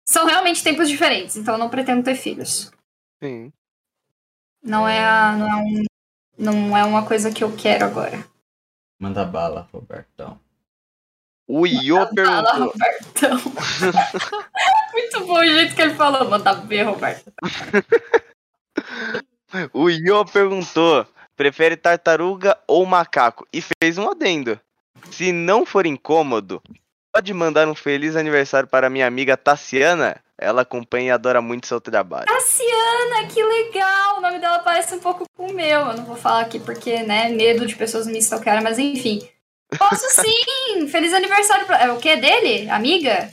São realmente tempos diferentes, então eu não pretendo ter filhos. Sim. Não é, a, não é, um, não é uma coisa que eu quero agora. Manda bala, Robertão. O Iô perguntou. Bala, Robertão. muito bom o jeito que ele falou. Manda ver, Roberto. o Iô perguntou prefere tartaruga ou macaco? E fez um adendo. Se não for incômodo, pode mandar um feliz aniversário para minha amiga Tassiana. Ela acompanha e adora muito seu trabalho. Tassiana, que legal! O nome dela parece um pouco com o meu. Eu não vou falar aqui porque, né, medo de pessoas me stalkearem, mas enfim. Posso sim! Feliz aniversário pra... É o que dele? Amiga?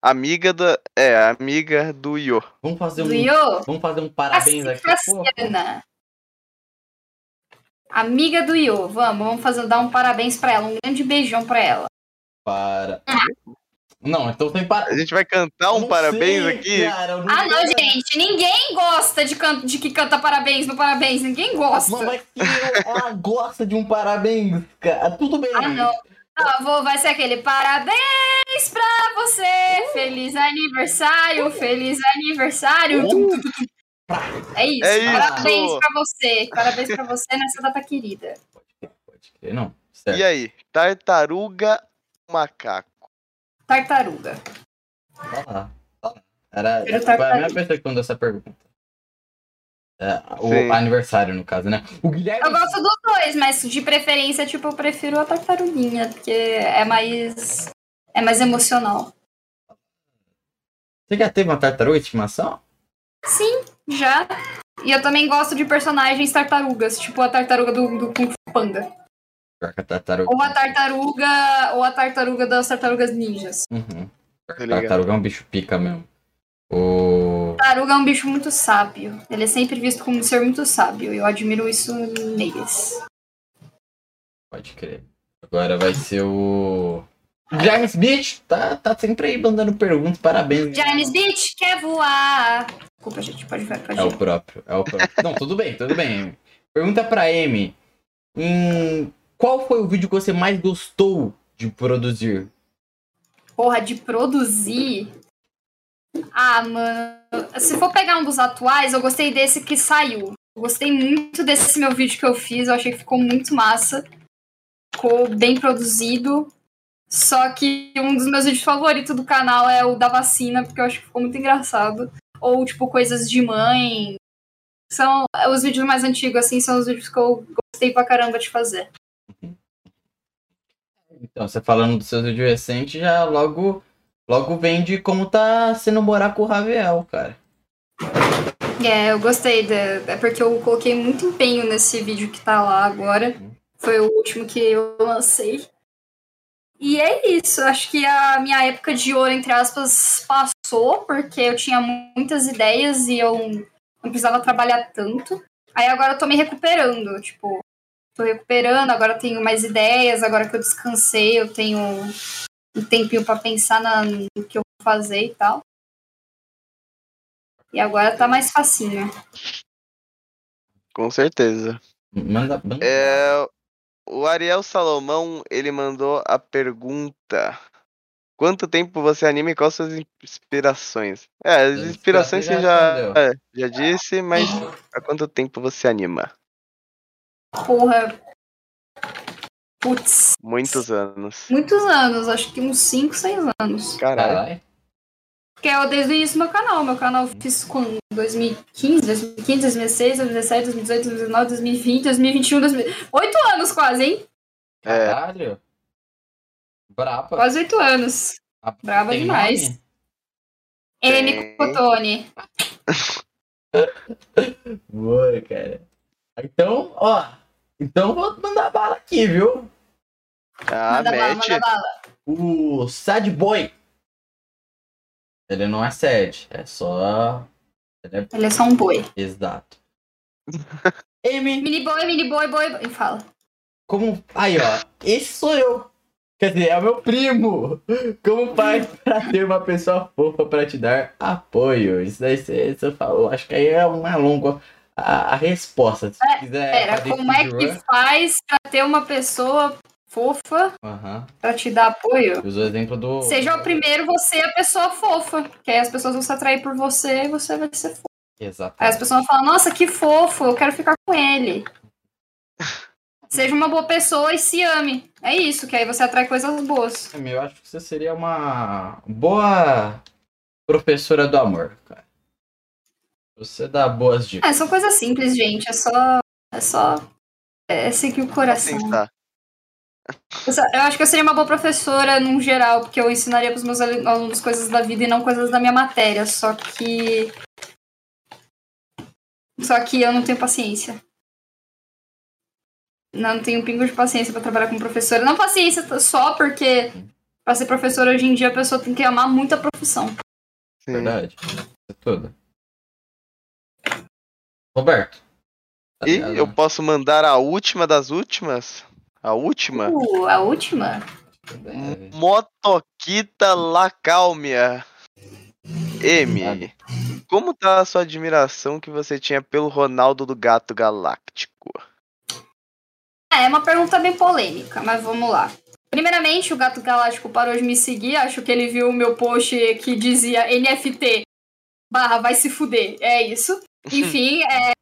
Amiga da. É, amiga do Iô. Vamos fazer um. Do Iô? Vamos fazer um parabéns aqui. Tassiana. Amiga do Iô, vamos, vamos fazer, dar um parabéns pra ela, um grande beijão pra ela. Para. Não, então tem para. A gente vai cantar um parabéns sei, aqui? Cara, não ah, não, gente. Ninguém gosta de, can... de que canta parabéns no parabéns. Ninguém gosta. Não, mas ela gosta de um parabéns, cara. Tudo bem. Ah, não. Não, vou, vai ser aquele parabéns pra você. Uh. Feliz aniversário, feliz aniversário. Uh. É isso. É Parabéns isso. pra você. Parabéns pra você nessa data querida. Pode crer, não. Certo. E aí, tartaruga ou macaco? Tartaruga. Ah, Era, Era a minha pessoa que mandou essa pergunta. É, o Sim. aniversário, no caso, né? O Guilherme... Eu gosto dos dois, mas de preferência, tipo, eu prefiro a tartaruguinha, porque é mais. é mais emocional. Você já teve uma tartaruga de estimação? Sim. Já. E eu também gosto de personagens tartarugas, tipo a tartaruga do, do Kung Fu Panda. A tartaruga. Ou a tartaruga. Ou a tartaruga das tartarugas ninjas. Uhum. A tartaruga é um bicho pica mesmo. O... Tartaruga é um bicho muito sábio. Ele é sempre visto como um ser muito sábio. Eu admiro isso neles. Pode crer. Agora vai ser o. James Beach tá, tá sempre aí mandando perguntas, parabéns. James Beach quer voar. Desculpa, gente, pode, pode É o próprio, é o próprio. Não, tudo bem, tudo bem. Pergunta pra Amy. Em... Qual foi o vídeo que você mais gostou de produzir? Porra, de produzir? Ah, mano. Se for pegar um dos atuais, eu gostei desse que saiu. Eu gostei muito desse meu vídeo que eu fiz. Eu achei que ficou muito massa. Ficou bem produzido. Só que um dos meus vídeos favoritos do canal é o da vacina, porque eu acho que ficou muito engraçado ou tipo coisas de mãe. São os vídeos mais antigos, assim, são os vídeos que eu gostei pra caramba de fazer. Então, você falando dos seus vídeos recentes, já logo, logo vem de como tá sendo morar com o Ravel, cara. É, eu gostei, é porque eu coloquei muito empenho nesse vídeo que tá lá agora. Foi o último que eu lancei. E é isso. Acho que a minha época de ouro, entre aspas, passou, porque eu tinha muitas ideias e eu não precisava trabalhar tanto. Aí agora eu tô me recuperando, tipo, tô recuperando, agora eu tenho mais ideias, agora que eu descansei, eu tenho um tempinho para pensar na, no que eu vou fazer e tal. E agora tá mais facinho. Com certeza. Manda, manda. É, o Ariel Salomão, ele mandou a pergunta. Quanto tempo você anima e quais suas inspirações? É, as inspirações você já, é, já disse, mas há quanto tempo você anima? Porra. Putz. Muitos anos. Muitos anos, acho que uns 5, 6 anos. Caralho. Que é desde o início do meu canal. Meu canal eu fiz com 2015, 2015, 2016, 2017, 2018, 2019, 2020, 2021, 2020. Oito anos quase, hein? É. Caralho. Braba. Quase oito anos. Ah, Braba tem demais. nome? M. Tem. Cotone. Boa, cara. Então, ó. Então vou mandar bala aqui, viu? Ah, manda bala, manda bala. O Sad Boy. Ele não é sad, é só. Ele é Ele é só um boi. exato. M, Mini boi, mini boi, boi. boi. Fala. como. Aí, ó. Esse sou eu. Quer dizer, é o meu primo. Como faz pra ter uma pessoa fofa pra te dar apoio? Isso daí você, você falou. Acho que aí é uma longa a, a resposta. Se É, quiser Pera, como é que faz pra ter uma pessoa fofa Aham. pra te dar apoio? Usa o exemplo do. Seja o primeiro você a pessoa fofa. Que aí as pessoas vão se atrair por você e você vai ser fofo. Exato. Aí as pessoas vão falar, nossa, que fofo, eu quero ficar com ele. Seja uma boa pessoa e se ame. É isso, que aí você atrai coisas boas. Eu acho que você seria uma boa professora do amor, cara. Você dá boas dicas. É, são coisas simples, gente. É só. É só. É seguir o coração. Pensar. Eu acho que eu seria uma boa professora num geral, porque eu ensinaria pros meus alu- alunos coisas da vida e não coisas da minha matéria. Só que. Só que eu não tenho paciência. Não tenho um pingo de paciência pra trabalhar como professora. Não paciência só porque pra ser professora hoje em dia a pessoa tem que amar muito a profissão. Sim. Verdade. É tudo. Roberto. tá E eu né? posso mandar a última das últimas? A última? Uh, a última? É, Motoquita Lacálmia. M. Como tá a sua admiração que você tinha pelo Ronaldo do Gato Galáctico? É, é uma pergunta bem polêmica, mas vamos lá. Primeiramente, o Gato Galáctico parou de me seguir. Acho que ele viu o meu post que dizia NFT barra vai se fuder. É isso. Enfim, é.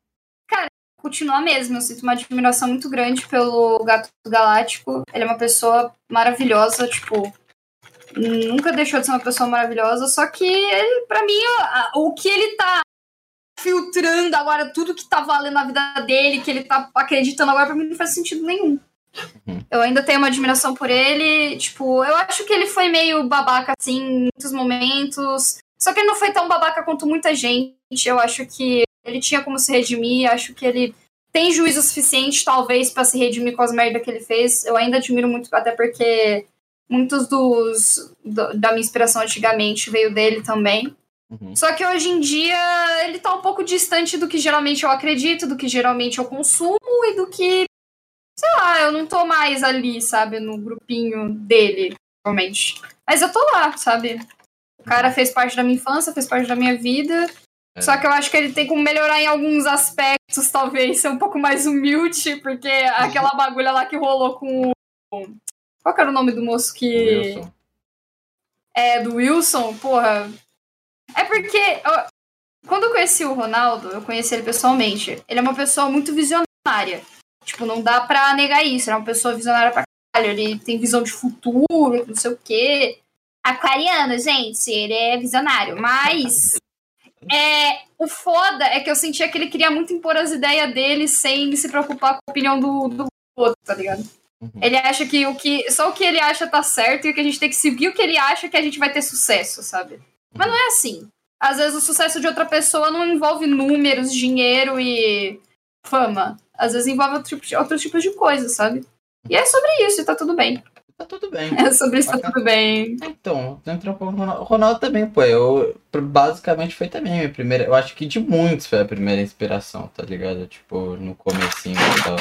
Cara, continua mesmo. Eu sinto uma admiração muito grande pelo Gato Galáctico. Ele é uma pessoa maravilhosa, tipo. Nunca deixou de ser uma pessoa maravilhosa, só que ele, pra mim, a- o que ele tá filtrando agora, tudo que tá valendo na vida dele, que ele tá acreditando agora, pra mim não faz sentido nenhum. Uhum. Eu ainda tenho uma admiração por ele. Tipo, eu acho que ele foi meio babaca, assim, em muitos momentos. Só que ele não foi tão babaca quanto muita gente. Eu acho que ele tinha como se redimir. Acho que ele tem juízo suficiente, talvez, pra se redimir com as merdas que ele fez. Eu ainda admiro muito, até porque muitos dos do- da minha inspiração antigamente veio dele também. Uhum. Só que hoje em dia ele tá um pouco distante do que geralmente eu acredito, do que geralmente eu consumo e do que. Sei lá, eu não tô mais ali, sabe, no grupinho dele, realmente. Mas eu tô lá, sabe? O cara fez parte da minha infância, fez parte da minha vida. É. Só que eu acho que ele tem como melhorar em alguns aspectos, talvez, ser um pouco mais humilde, porque aquela bagulha lá que rolou com o. Qual que era o nome do moço que. Wilson. É, do Wilson, porra. É porque. ó, quando eu conheci o Ronaldo, eu conheci ele pessoalmente. Ele é uma pessoa muito visionária. Tipo, não dá pra negar isso. Ele é uma pessoa visionária pra caralho. Ele tem visão de futuro, não sei o quê. Aquariano, gente, ele é visionário. Mas. É, o foda é que eu sentia que ele queria muito impor as ideias dele sem se preocupar com a opinião do, do outro, tá ligado? Uhum. Ele acha que o que. Só o que ele acha tá certo e que a gente tem que seguir o que ele acha que a gente vai ter sucesso, sabe? Mas não é assim. Às vezes o sucesso de outra pessoa não envolve números, dinheiro e fama. Às vezes envolve outro tipo de, outros tipos de coisas, sabe? E é sobre isso, e tá tudo bem. Tá tudo bem. É sobre isso, tá tudo bem. Então, entrou com o Ronaldo, o Ronaldo também, pô. Eu, basicamente foi também minha primeira. Eu acho que de muitos foi a primeira inspiração, tá ligado? Tipo, no comecinho e tal.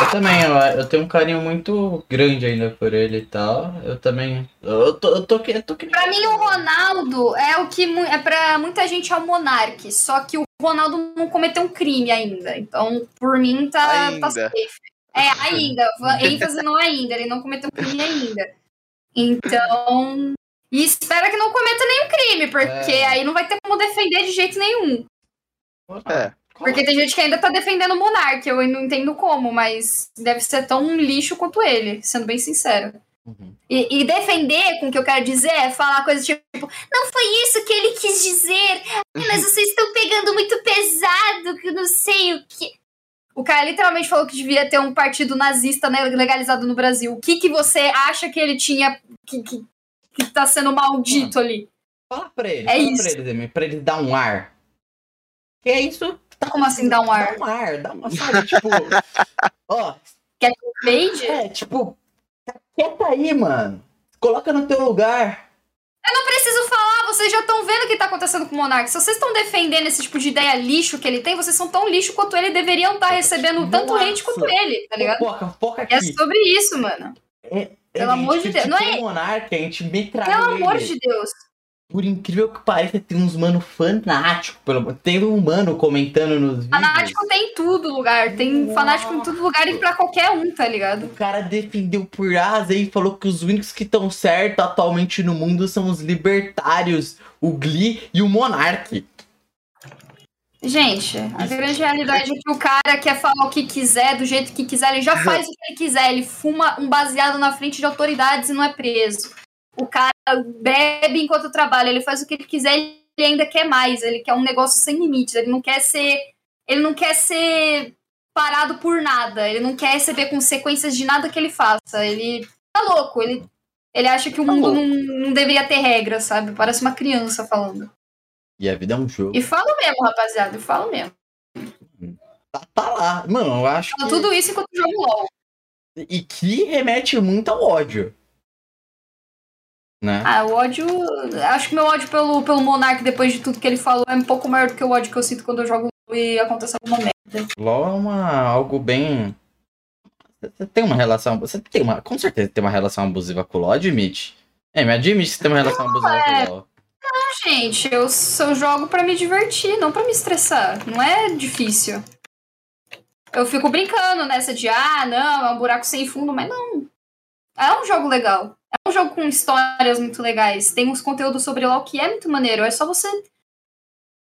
Eu também, eu, eu tenho um carinho muito grande ainda por ele e tal. Eu também. Eu tô, eu tô, eu tô, Pra mim, o Ronaldo é o que é pra muita gente é o Monark. Só que o Ronaldo não cometeu um crime ainda. Então, por mim, tá, tá ainda. tá safe. É, ainda. ênfase não ainda. Ele não cometeu um crime ainda. Então. E espera que não cometa nenhum crime, porque é. aí não vai ter como defender de jeito nenhum. É. Porque tem gente que ainda tá defendendo o Monark, eu não entendo como, mas deve ser tão um lixo quanto ele, sendo bem sincero. Uhum. E, e, defender, com o que eu quero dizer, é falar coisas tipo, não foi isso que ele quis dizer, mas vocês estão pegando muito pesado, que eu não sei o que. O cara literalmente falou que devia ter um partido nazista né, legalizado no Brasil. O que, que você acha que ele tinha que, que, que tá sendo maldito ali? Fala pra ele, é fala isso. pra ele, pra ele dar um ar. Que é isso? Tá Como assim dar um ar? Dá um ar, dá uma, sabe, tipo. ó. Quer que eu? É, tipo, tá quieta aí, mano. Coloca no teu lugar. Eu não preciso falar, vocês já estão vendo o que tá acontecendo com o Monark. Se vocês estão defendendo esse tipo de ideia lixo que ele tem, vocês são tão lixo quanto ele deveriam estar tá recebendo Nossa. tanto hate quanto ele, tá ligado? Foca, foca aqui. É sobre isso, mano. É, Pelo amor de Deus. Não é. Monark, a gente metralha Pelo amor de Deus por incrível que pareça, tem uns mano fanático. Pelo... Tem um mano comentando nos vídeos. Fanático tem em tudo lugar. Tem Nossa. fanático em todo lugar e pra qualquer um, tá ligado? O cara defendeu por asa e falou que os únicos que estão certo atualmente no mundo são os libertários, o Glee e o Monark. Gente, a grande realidade é que o cara quer falar o que quiser, do jeito que quiser, ele já faz o que ele quiser. Ele fuma um baseado na frente de autoridades e não é preso. O cara bebe enquanto trabalha, ele faz o que ele quiser, ele ainda quer mais, ele quer um negócio sem limites, ele não quer ser. Ele não quer ser parado por nada, ele não quer receber consequências de nada que ele faça. Ele tá louco, ele, ele acha que o tá mundo não, não deveria ter regras, sabe? Parece uma criança falando. E a vida é um jogo. E falo mesmo, rapaziada, eu falo mesmo. Tá, tá lá. Mano, eu acho. Fala que... tudo isso enquanto jogo LOL. E que remete muito ao ódio. Né? Ah, o ódio. Acho que meu ódio pelo, pelo Monark, depois de tudo que ele falou, é um pouco maior do que o ódio que eu sinto quando eu jogo e acontece alguma merda. LOL é uma, algo bem. Você tem uma relação. Você tem uma. Com certeza tem uma relação abusiva com o LOL, admite. É, me admite que você tem uma relação não, abusiva é... com o LOL. Não, gente, eu, eu jogo para me divertir, não para me estressar. Não é difícil. Eu fico brincando nessa de, ah, não, é um buraco sem fundo, mas não. É um jogo legal. É um jogo com histórias muito legais. Tem uns conteúdos sobre LoL que é muito maneiro. É só você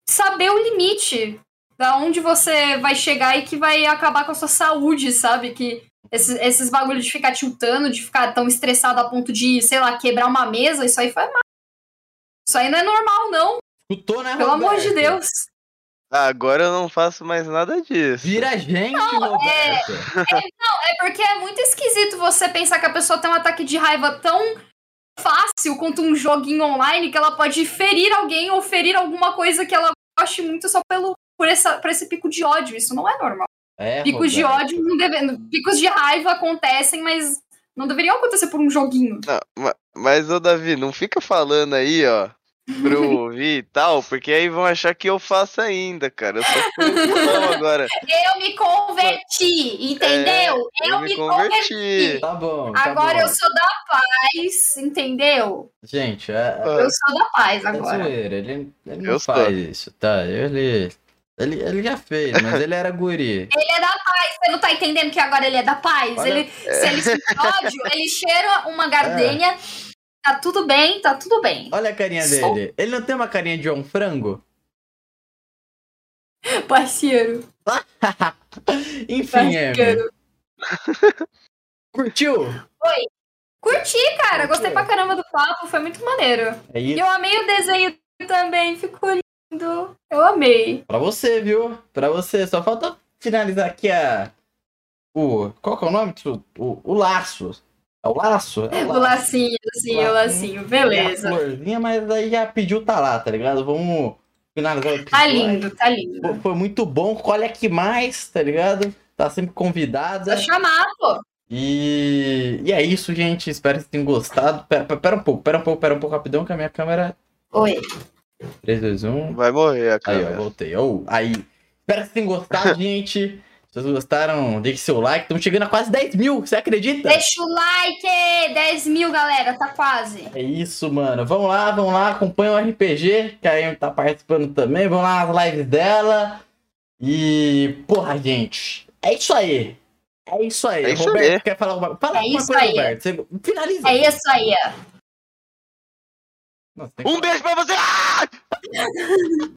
saber o limite da onde você vai chegar e que vai acabar com a sua saúde, sabe? Que esses, esses bagulhos de ficar tiltando, de ficar tão estressado a ponto de, sei lá, quebrar uma mesa, isso aí faz mal. Isso aí não é normal, não. Escutou, né, Pelo Roberto? amor de Deus. Agora eu não faço mais nada disso. Vira gente, não, é, é, não, é porque é muito esquisito você pensar que a pessoa tem um ataque de raiva tão fácil quanto um joguinho online que ela pode ferir alguém ou ferir alguma coisa que ela goste muito só pelo, por, essa, por esse pico de ódio. Isso não é normal. É, Picos Roberto. de ódio não deve, Picos de raiva acontecem, mas não deveriam acontecer por um joguinho. Não, mas, mas, ô Davi, não fica falando aí, ó ouvir e tal, porque aí vão achar que eu faço ainda, cara. Eu sou agora. Eu me converti, entendeu? É, eu, eu, me converti. converti. Tá bom. Tá agora bom. eu sou da paz, entendeu? Gente, é. Eu sou da paz é agora. Ele, ele não eu faz sou. isso, tá? Ele. Ele, ele já fez, mas ele era guri. Ele é da paz, você não tá entendendo que agora ele é da paz? Olha, ele. Se ele se ódio, ele cheira uma gardenia. É Tá tudo bem, tá tudo bem. Olha a carinha Sou... dele. Ele não tem uma carinha de um frango? Parceiro. Enfim, é. Curtiu? Oi. Curti, cara. Gostei pra caramba do papo. Foi muito maneiro. É e eu amei o desenho também. Ficou lindo. Eu amei. Pra você, viu? Pra você. Só falta finalizar aqui a. O. Qual que é o nome? O, o laço. É o laço? É o, laço. o lacinho, sim, o lacinho. Beleza. É a florzinha, mas aí já pediu tá lá, tá ligado? Vamos finalizar o episódio. Tá lindo, tá lindo. Foi, foi muito bom. Olha aqui mais, tá ligado? Tá sempre convidada. Só chamar, pô. E, e é isso, gente. Espero que tenham gostado. Pera, pera um pouco, pera um pouco, pera um pouco rapidão, que a minha câmera. Oi. 3, 2, 1. Vai morrer a câmera. Aí, ó, voltei. Oh, aí. Espero que tenham gostado, gente. Se vocês gostaram, deixe seu like. Estamos chegando a quase 10 mil, você acredita? Deixa o like! 10 mil, galera, tá quase. É isso, mano. Vamos lá, vamos lá. Acompanha o RPG, que a Amy tá participando também. Vamos lá nas lives dela. E, porra, gente, é isso aí. É isso aí. É isso Roberto, aí. quer falar alguma, fala é alguma coisa, aí. Roberto? Você finaliza. É isso aí. Nossa, um beijo pra você!